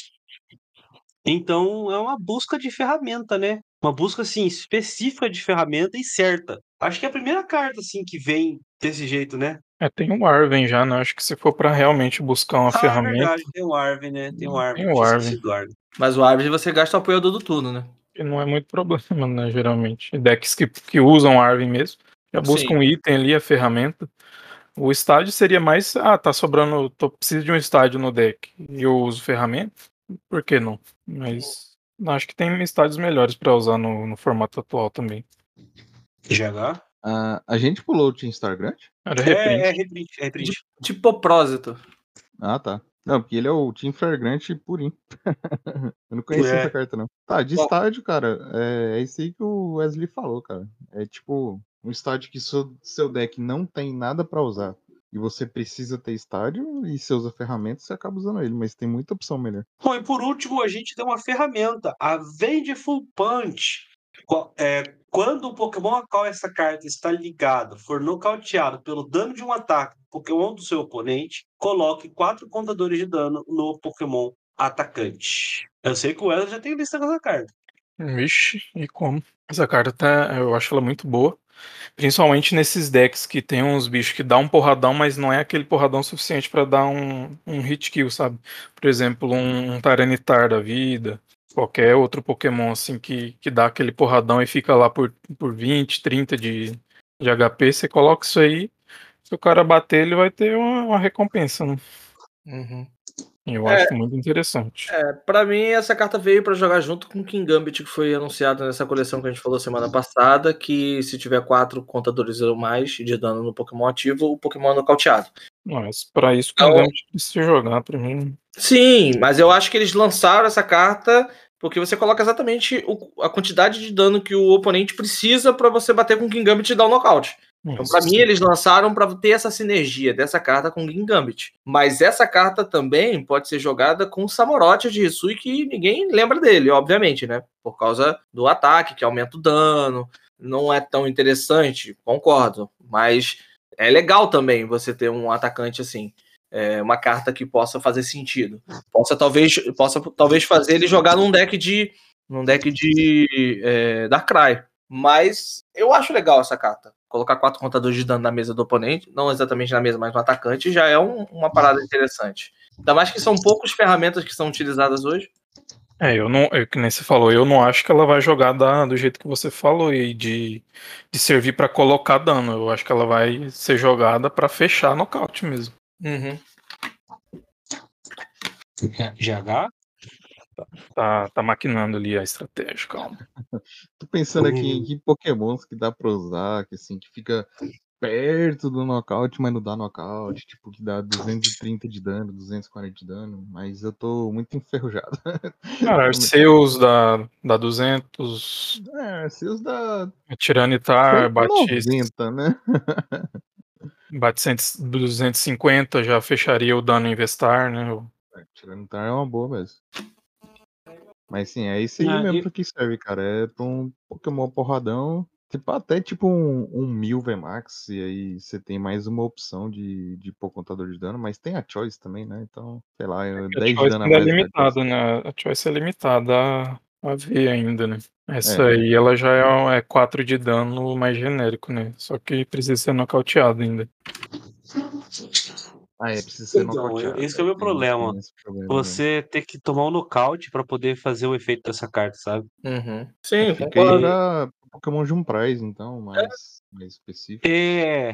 Então, é uma busca de ferramenta, né? Uma busca assim específica de ferramenta e certa. Acho que é a primeira carta assim que vem desse jeito, né? É, tem um Arven já, né? Acho que se for pra realmente buscar uma ah, ferramenta, verdade, tem o Arven, né? Tem o Arven. Tem o tinha Arven. Arven. Mas o árbitro você gasta o apoiador do turno, né? Que não é muito problema, né? Geralmente. Decks que, que usam Arven mesmo, já buscam um item ali, a ferramenta. O estádio seria mais, ah, tá sobrando, tô, preciso de um estádio no deck e eu uso ferramenta, por que não? Mas acho que tem estádios melhores pra usar no, no formato atual também. GH? Ah, a gente pulou o Team Star Grant? Era É, reprint. é reprint, é reprint. Tipo prósito. Ah, tá. Não, porque ele é o Team Fair Grant purinho. Eu não conhecia É. essa carta, não. Tá, de Bom. estádio, cara, é, é isso aí que o Wesley falou, cara. É tipo um estádio que seu, seu deck não tem nada pra usar. E você precisa ter estádio e você usa ferramentas, você acaba usando ele, mas tem muita opção melhor. Bom, e por último, a gente tem uma ferramenta, a Vengeful Punch. É, quando o Pokémon a qual essa carta está ligado for nocauteado pelo dano de um ataque do Pokémon do seu oponente, coloque quatro contadores de dano no Pokémon atacante. Eu sei que o Wesley já tem lista com essa carta. Vixe, e como? Essa carta tá, eu acho ela muito boa. Principalmente nesses decks que tem uns bichos que dá um porradão, mas não é aquele porradão suficiente pra dar um, um hit kill, sabe? Por exemplo, um, um Tyranitar da vida, qualquer outro Pokémon assim que, que dá aquele porradão e fica lá por, por 20, 30 de, de HP, você coloca isso aí, se o cara bater, ele vai ter uma, uma recompensa, né? E Eu É. acho muito interessante. É, pra mim, essa carta veio pra jogar junto com o King Gambit, que foi anunciado nessa coleção que a gente falou semana passada, que se tiver quatro contadores ou mais de dano no Pokémon ativo, o Pokémon é nocauteado. Mas pra isso que Então- o Gambit precisa jogar pra mim. Sim, mas eu acho que eles lançaram essa carta porque você coloca exatamente o- a quantidade de dano que o oponente precisa pra você bater com o King Gambit e dar o nocaute. Então, pra mim, eles lançaram pra ter essa sinergia dessa carta com o King Gambit. Mas essa carta também pode ser jogada com o Samorote de Hisui, que ninguém lembra dele, obviamente, né? Por causa do ataque, que aumenta o dano. Não é tão interessante, concordo. Mas é legal também você ter um atacante assim. É uma carta que possa fazer sentido. Possa talvez, possa talvez fazer ele jogar num deck de. num deck de é, Darkrai. Mas eu acho legal essa carta. Colocar quatro contadores de dano na mesa do oponente, não exatamente na mesa, mas no atacante, já é um- uma parada interessante. Ainda mais que são poucas ferramentas que são utilizadas hoje. É, eu não, é, que nem você falou, eu não acho que ela vai jogar da- do jeito que você falou e de, de servir pra colocar dano. Eu acho que ela vai ser jogada pra fechar nocaute mesmo. Uhum. GH? Tá, tá maquinando ali a estratégia, calma. Tô pensando aqui Uhum. em que pokémons que dá pra usar, que assim, que fica perto do nocaute, mas não dá nocaute, tipo, que dá 230 de dano, 240 de dano, mas eu tô muito enferrujado. Cara, Arceus dá, dá 200, É, seus dá Tiranitar bate, 90, né? bate 100, 250, já fecharia o dano em Vestar, né? É, Tiranitar é uma boa mesmo. Mas sim, é isso aí Ah, mesmo e- pra que serve, cara. É pra um Pokémon porradão. Tipo, até tipo um, um mil VMAX, e aí você tem mais uma opção de, de pôr contador de dano, mas tem a Choice também, né? Então, sei lá, é A 10 de dano a é mais. a limitada, né? A choice é limitada a, a ver ainda, né? Essa É. aí, ela já é, é 4 de dano mais genérico, né? Só que precisa ser nocauteado ainda. Ah, é, precisa ser Então, nocauteado. esse que é o meu problema. esse problema. Você ter que tomar um nocaute pra poder fazer o efeito dessa carta, sabe? Uhum. Sim, Fica aí concordo. pra Pokémon de um prize, então, mais, mais específico. É.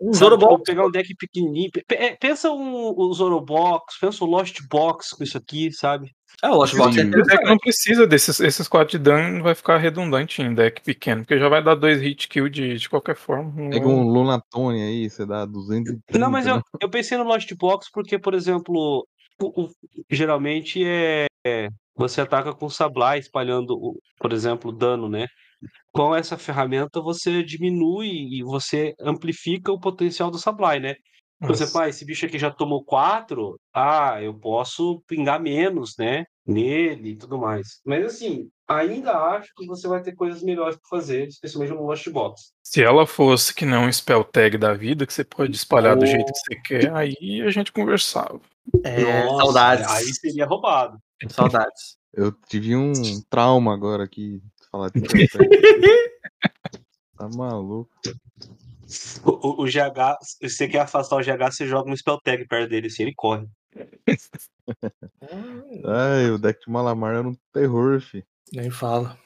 Um Zorobox. pegar um deck pequenininho. pe- pe- Pensa um, o Zorobox, pensa o Lost Box com isso aqui, sabe? É, o Lost Box é. O deck interessante. não precisa desses esses 4 de dano, vai ficar redundante em deck pequeno, porque já vai dar 2 hit kill de, de qualquer forma. Pega é- um Lunatone aí, você dá 230. Não, mas eu, né? eu pensei no Lost Box porque, por exemplo, o- o- geralmente é, é, você ataca com Sablai espalhando, o- por exemplo, dano, né? Com essa ferramenta você diminui e você amplifica o potencial do Sablai, né? Por Mas- exemplo, ah, esse bicho aqui já tomou 4, ah, eu posso pingar menos, né? Nele e tudo mais. Mas assim, ainda acho que você vai ter coisas melhores pra fazer, especialmente no Lost Box. Se ela fosse que não um spell tag da vida, que você pode espalhar do Oh. jeito que você quer, aí a gente conversava. É, Nossa, saudades. Aí seria roubado. Saudades. Eu tive um trauma agora aqui, falar de. Tá maluco. O, o, o GH, se você quer afastar o GH, você joga um spell tag perto dele, assim, ele corre. Ai, o deck de Malamar era um terror, fi. Nem fala.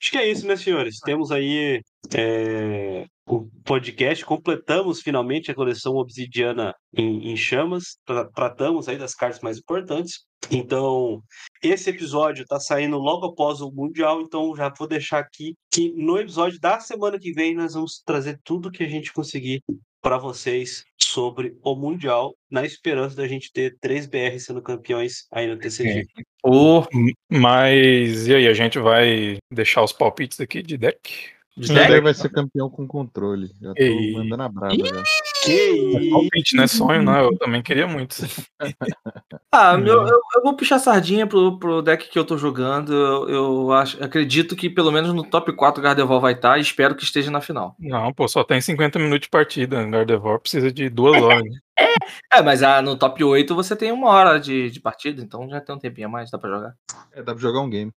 Acho que é isso, meus senhores. Temos aí é, o podcast. Completamos finalmente a coleção Obsidiana em, em chamas. Tra- Tratamos aí das cartas mais importantes. Então, esse episódio está saindo logo após o Mundial. Então, já vou deixar aqui que no episódio da semana que vem nós vamos trazer tudo que a gente conseguir para vocês sobre o Mundial, na esperança da gente ter três BR sendo campeões aí no TCG. O Mas e aí, a gente vai deixar os palpites aqui de deck? De O deck. Deck vai ser campeão com controle. Já tô Ei. mandando a braba já. Que isso! Palpite, não é sonho, não. Eu também queria muito. Ah, meu, eu, eu vou puxar sardinha pro, pro deck que eu tô jogando. Eu, eu acho, acredito que pelo menos no top 4 o Gardevoir vai estar e espero que esteja na final. Não, pô, só tem 50 minutos de partida. Gardevoir precisa de duas horas. né? É, mas ah, no top 8 você tem uma hora de, de partida, então já tem um tempinho a mais, dá pra jogar. É, dá pra jogar um game.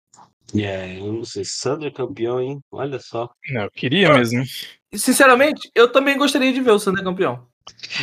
É, eu não sei, Sandro é campeão, hein? Olha só. Não, eu queria mesmo. Sinceramente, eu também gostaria de ver o Sander campeão.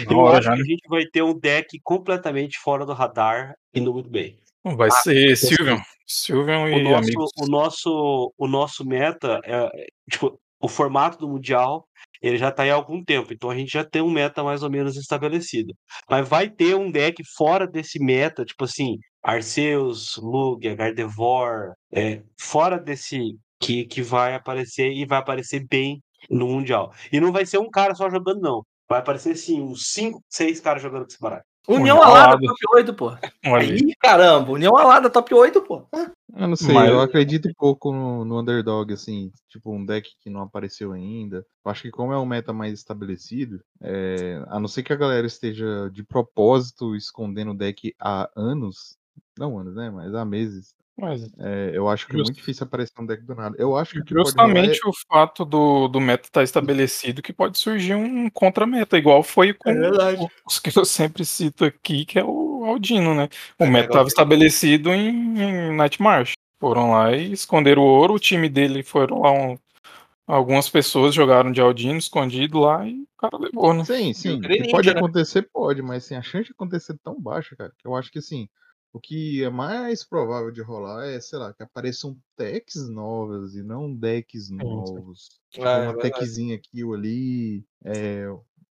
Eu acho já, que né? a gente vai ter um deck completamente fora do radar, indo muito bem. Vai ser Sylveon. Sylveon O e nosso, amigos. o nosso, o nosso meta, é, é, tipo, o formato do Mundial, ele já tá aí há algum tempo, então a gente já tem um meta mais ou menos estabelecido. Mas vai ter um deck fora desse meta, tipo assim, Arceus, Lugia, Gardevoir, é, fora desse que, que vai aparecer e vai aparecer bem no Mundial. E não vai ser um cara só jogando, não. Vai aparecer, assim, uns 5, 6 caras jogando com esse baralho. União Alada Alada. top 8, pô. Aí. Caramba, União Alada top 8, pô. Eu não sei, Mas- eu acredito pouco no, no underdog, assim, tipo um deck que não apareceu ainda. Eu acho que como é um meta mais estabelecido, é, a não ser que a galera esteja de propósito escondendo o deck há anos, não anos, né, mas há meses, Mas é, eu acho que é muito difícil aparecer um deck do nada. Eu acho que pode justamente rolar o fato do, do meta estar estabelecido que pode surgir um contra-meta, igual foi com verdade. os que eu sempre cito aqui, que é o Aldino, né? O É, meta estava estabelecido em, em Night March. Foram lá e esconderam o ouro, o time dele foram lá um- Algumas pessoas jogaram de Aldino escondido lá e o cara levou, né? é... Sim, sim, pode né? acontecer, pode, mas assim, a chance de acontecer é tão baixa, cara, que eu acho que assim, o que é mais provável de rolar é, sei lá, que apareçam techs novas e não decks novos. Tipo, É, é uma verdade. techzinha aqui ou ali, é,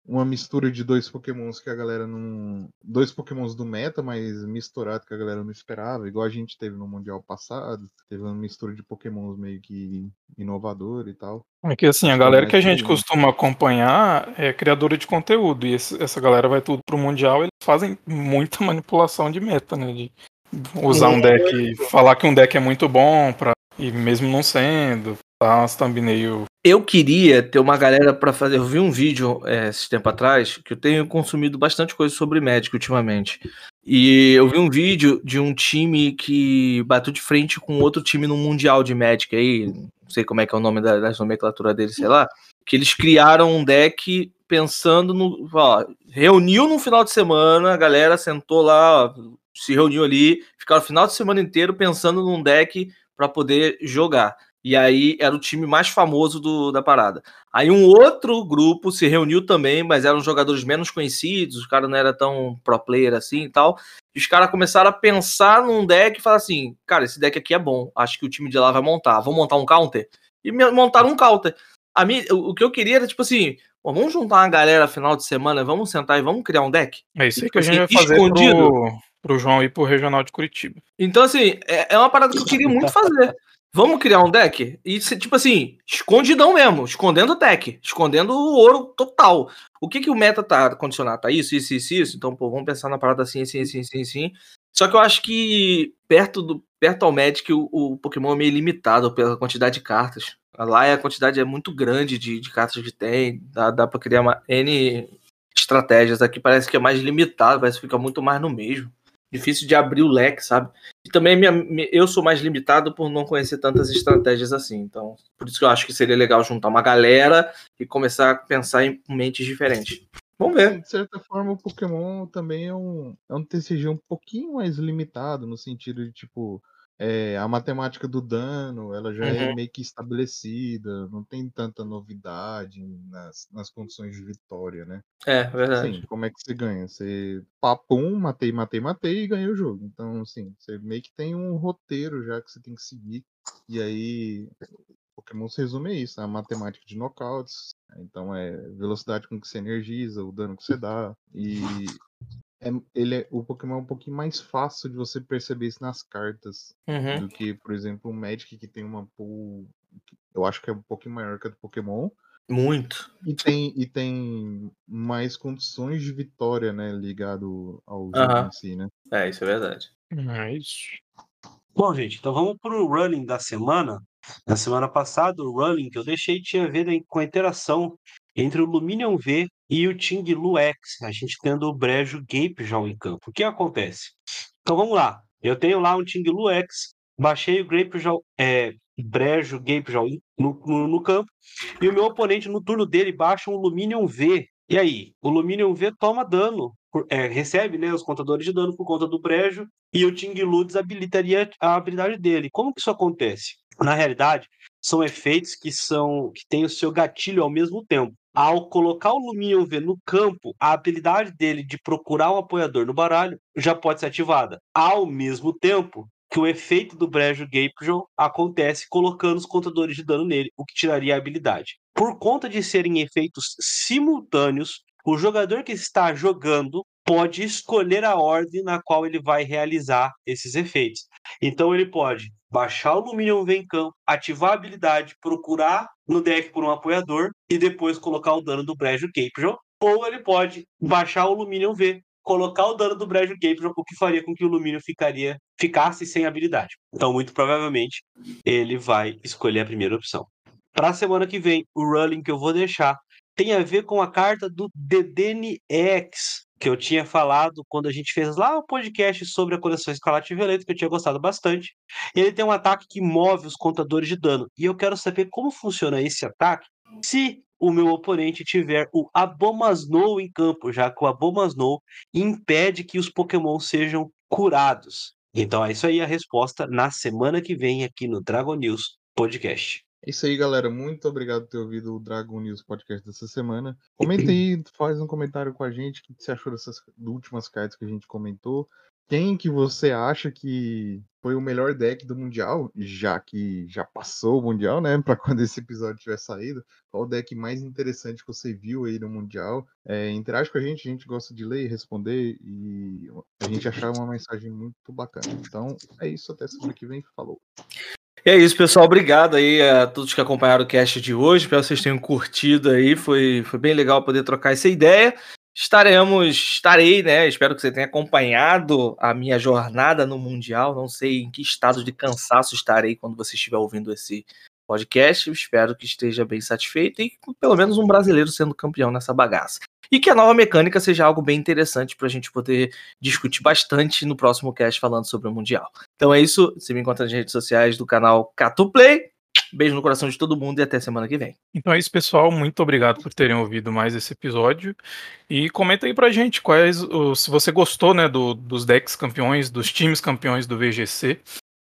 uma mistura de dois pokémons que a galera não... Dois pokémons do meta, mas misturado que a galera não esperava, igual a gente teve no Mundial passado, teve uma mistura de pokémons meio que inovador e tal. É que assim, a é galera mais que a gente costuma acompanhar é criadora de conteúdo, e esse- essa galera vai tudo pro Mundial, eles fazem muita manipulação de meta, né? De usar um deck, falar que um deck é muito bom, pra, e mesmo não sendo, tá umas thumbnail. Eu queria ter uma galera pra fazer. Eu vi um vídeo é, esse tempo atrás que eu tenho consumido bastante coisa sobre Magic ultimamente. E eu vi um vídeo de um time que bateu de frente com outro time no Mundial de Magic aí, não sei como é que é o nome da, da nomenclatura dele, sei lá, que eles criaram um deck pensando no. Ó, reuniu no final de semana, a galera sentou lá, ó, se reuniu ali, ficaram o final de semana inteiro pensando num deck para poder jogar. E aí era o time mais famoso do, da parada. Aí um outro grupo se reuniu também, mas eram jogadores menos conhecidos, os caras não era tão pro player assim e tal. E os caras começaram a pensar num deck e falar assim: cara, esse deck aqui é bom, acho que o time de lá vai montar. Vamos montar um counter? E montaram um counter. A mim, o que eu queria era tipo assim: vamos juntar uma galera final de semana, vamos sentar e vamos criar um deck? É isso aí E, que a tipo gente assim, vai fazer escondido. pro, pro João ir pro Regional de Curitiba. Então, assim, é, é uma parada que eu queria muito fazer. Vamos criar um deck? E, tipo assim, escondidão mesmo, escondendo o deck, escondendo o ouro total. O que que o meta tá condicionado? Tá isso, isso, isso, isso? Então, pô, vamos pensar na parada assim, assim, assim, assim, assim. Só que eu acho que perto do perto ao Magic, o, o Pokémon é meio limitado pela quantidade de cartas. Lá a quantidade é muito grande de, de cartas que tem, dá, dá pra criar uma N estratégias. Aqui parece que é mais limitado, parece que fica muito mais no mesmo. Difícil de abrir o leque, sabe? E também minha- mi- eu sou mais limitado por não conhecer tantas estratégias assim. Então, por isso que eu acho que seria legal juntar uma galera e começar a pensar em mentes diferentes. Vamos ver. De certa forma, o Pokémon também é um, é um TCG um pouquinho mais limitado, no sentido de, tipo, é, a matemática do dano, ela já é Uhum. meio que estabelecida, não tem tanta novidade nas, nas condições de vitória, né? É, verdade. Sim, como é que você ganha? Você papum, matei, matei, matei e ganhei o jogo. Então, assim, você meio que tem um roteiro já que você tem que seguir. E aí, Pokémon se resume a isso, a matemática de knockouts. Então é velocidade com que você energiza, o dano que você dá. E é- ele é, o Pokémon é um pouquinho mais fácil de você perceber isso nas cartas Uhum. do que, por exemplo, o Magic que tem uma pool. Eu acho que é um pouquinho maior que a do Pokémon. Muito. E tem, e tem mais condições de vitória, né? Ligado ao jogo Aham. em si, né? É, isso é verdade. É isso. Bom, gente, então vamos pro running da semana. Na semana passada, o running que eu deixei tinha a ver aí com a interação entre o Luminion V e o Ting Lu X, a gente tendo o Brejo Gape já em campo. O que acontece? Então vamos lá. Eu tenho lá um Ting Lu X, baixei o Grape já, é, Brejo Gape já no, no, no campo, e o meu oponente no turno dele baixa um Luminion V. E aí? O Luminion V toma dano, é, recebe né, os contadores de dano por conta do Brejo, e o Ting Lu desabilitaria a habilidade dele. Como que isso acontece? Na realidade, são efeitos que são que têm o seu gatilho ao mesmo tempo. Ao colocar o Luminion V no campo, a habilidade dele de procurar um apoiador no baralho já pode ser ativada. Ao mesmo tempo que o efeito do Brejo Gapejo acontece colocando os contadores de dano nele, o que tiraria a habilidade. Por conta de serem efeitos simultâneos, o jogador que está jogando pode escolher a ordem na qual ele vai realizar esses efeitos. Então ele pode baixar o Luminion V em campo, ativar a habilidade, procurar no deck por um apoiador e depois colocar o dano do Brejo Gapejo. Ou ele pode baixar o Luminion V, colocar o dano do Brejo Gapejo, o que faria com que o Luminion ficaria, ficasse sem habilidade. Então, muito provavelmente, ele vai escolher a primeira opção. Para a semana que vem, o rolling que eu vou deixar tem a ver com a carta do DDNX, que eu tinha falado quando a gente fez lá o podcast sobre a coleção Escarlate Violeta, que eu tinha gostado bastante. Ele tem um ataque que move os contadores de dano. E eu quero saber como funciona esse ataque se o meu oponente tiver o Abomasnow em campo, já que o Abomasnow impede que os Pokémon sejam curados. Então é isso aí a resposta na semana que vem aqui no Dragon News Podcast. É isso aí, galera. Muito obrigado por ter ouvido o Dragon News Podcast dessa semana. Comenta aí, faz um comentário com a gente. O que você achou dessas últimas cartas que a gente comentou? Quem que você acha que foi o melhor deck do Mundial? Já que já passou o Mundial, né? Para quando esse episódio tiver saído. Qual o deck mais interessante que você viu aí no Mundial? É, interage com a gente, a gente gosta de ler e responder. E a gente achar uma mensagem muito bacana. Então é isso, até semana que vem. Falou. E é isso, pessoal. Obrigado aí a todos que acompanharam o cast de hoje. Espero que vocês tenham curtido aí. Foi, foi bem legal poder trocar essa ideia. Estaremos, estarei, né? Espero que você tenha acompanhado a minha jornada no Mundial. Não sei em que estado de cansaço estarei quando você estiver ouvindo esse podcast. Espero que esteja bem satisfeito e pelo menos um brasileiro sendo campeão nessa bagaça. E que a nova mecânica seja algo bem interessante para a gente poder discutir bastante no próximo cast falando sobre o Mundial. Então é isso. Você me encontra nas redes sociais do canal Catuplay. Beijo no coração de todo mundo e até semana que vem. Então é isso, pessoal. Muito obrigado por terem ouvido mais esse episódio. E comenta aí pra gente quais. Se você gostou né, do, dos decks campeões, dos times campeões do VGC.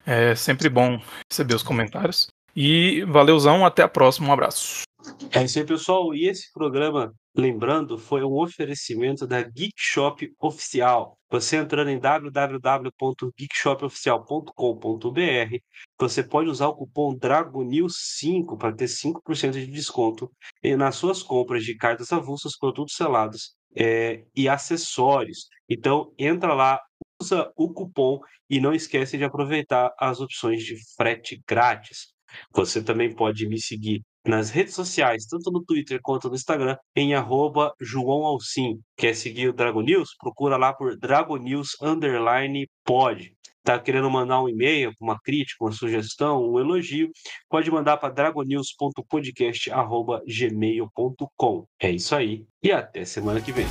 É sempre bom receber os comentários. E valeuzão, até a próxima. Um abraço. É isso aí, pessoal. E esse programa, lembrando, foi um oferecimento da Geek Shop Oficial. Você entrando em www.geekshopoficial.com.br, você pode usar o cupom DRAGONIL5 para ter 5% de desconto nas suas compras de cartas avulsas, produtos selados é, e acessórios. Então, entra lá, usa o cupom e não esquece de aproveitar as opções de frete grátis. Você também pode me seguir nas redes sociais, tanto no Twitter quanto no Instagram, em arroba João Alcim. Quer seguir o Dragon News? Procura lá por Dragon News Underline Pod. Tá querendo mandar um e-mail, uma crítica, uma sugestão, um elogio? Pode mandar para dragonews.podcast.gmail.com. É isso aí e até semana que vem.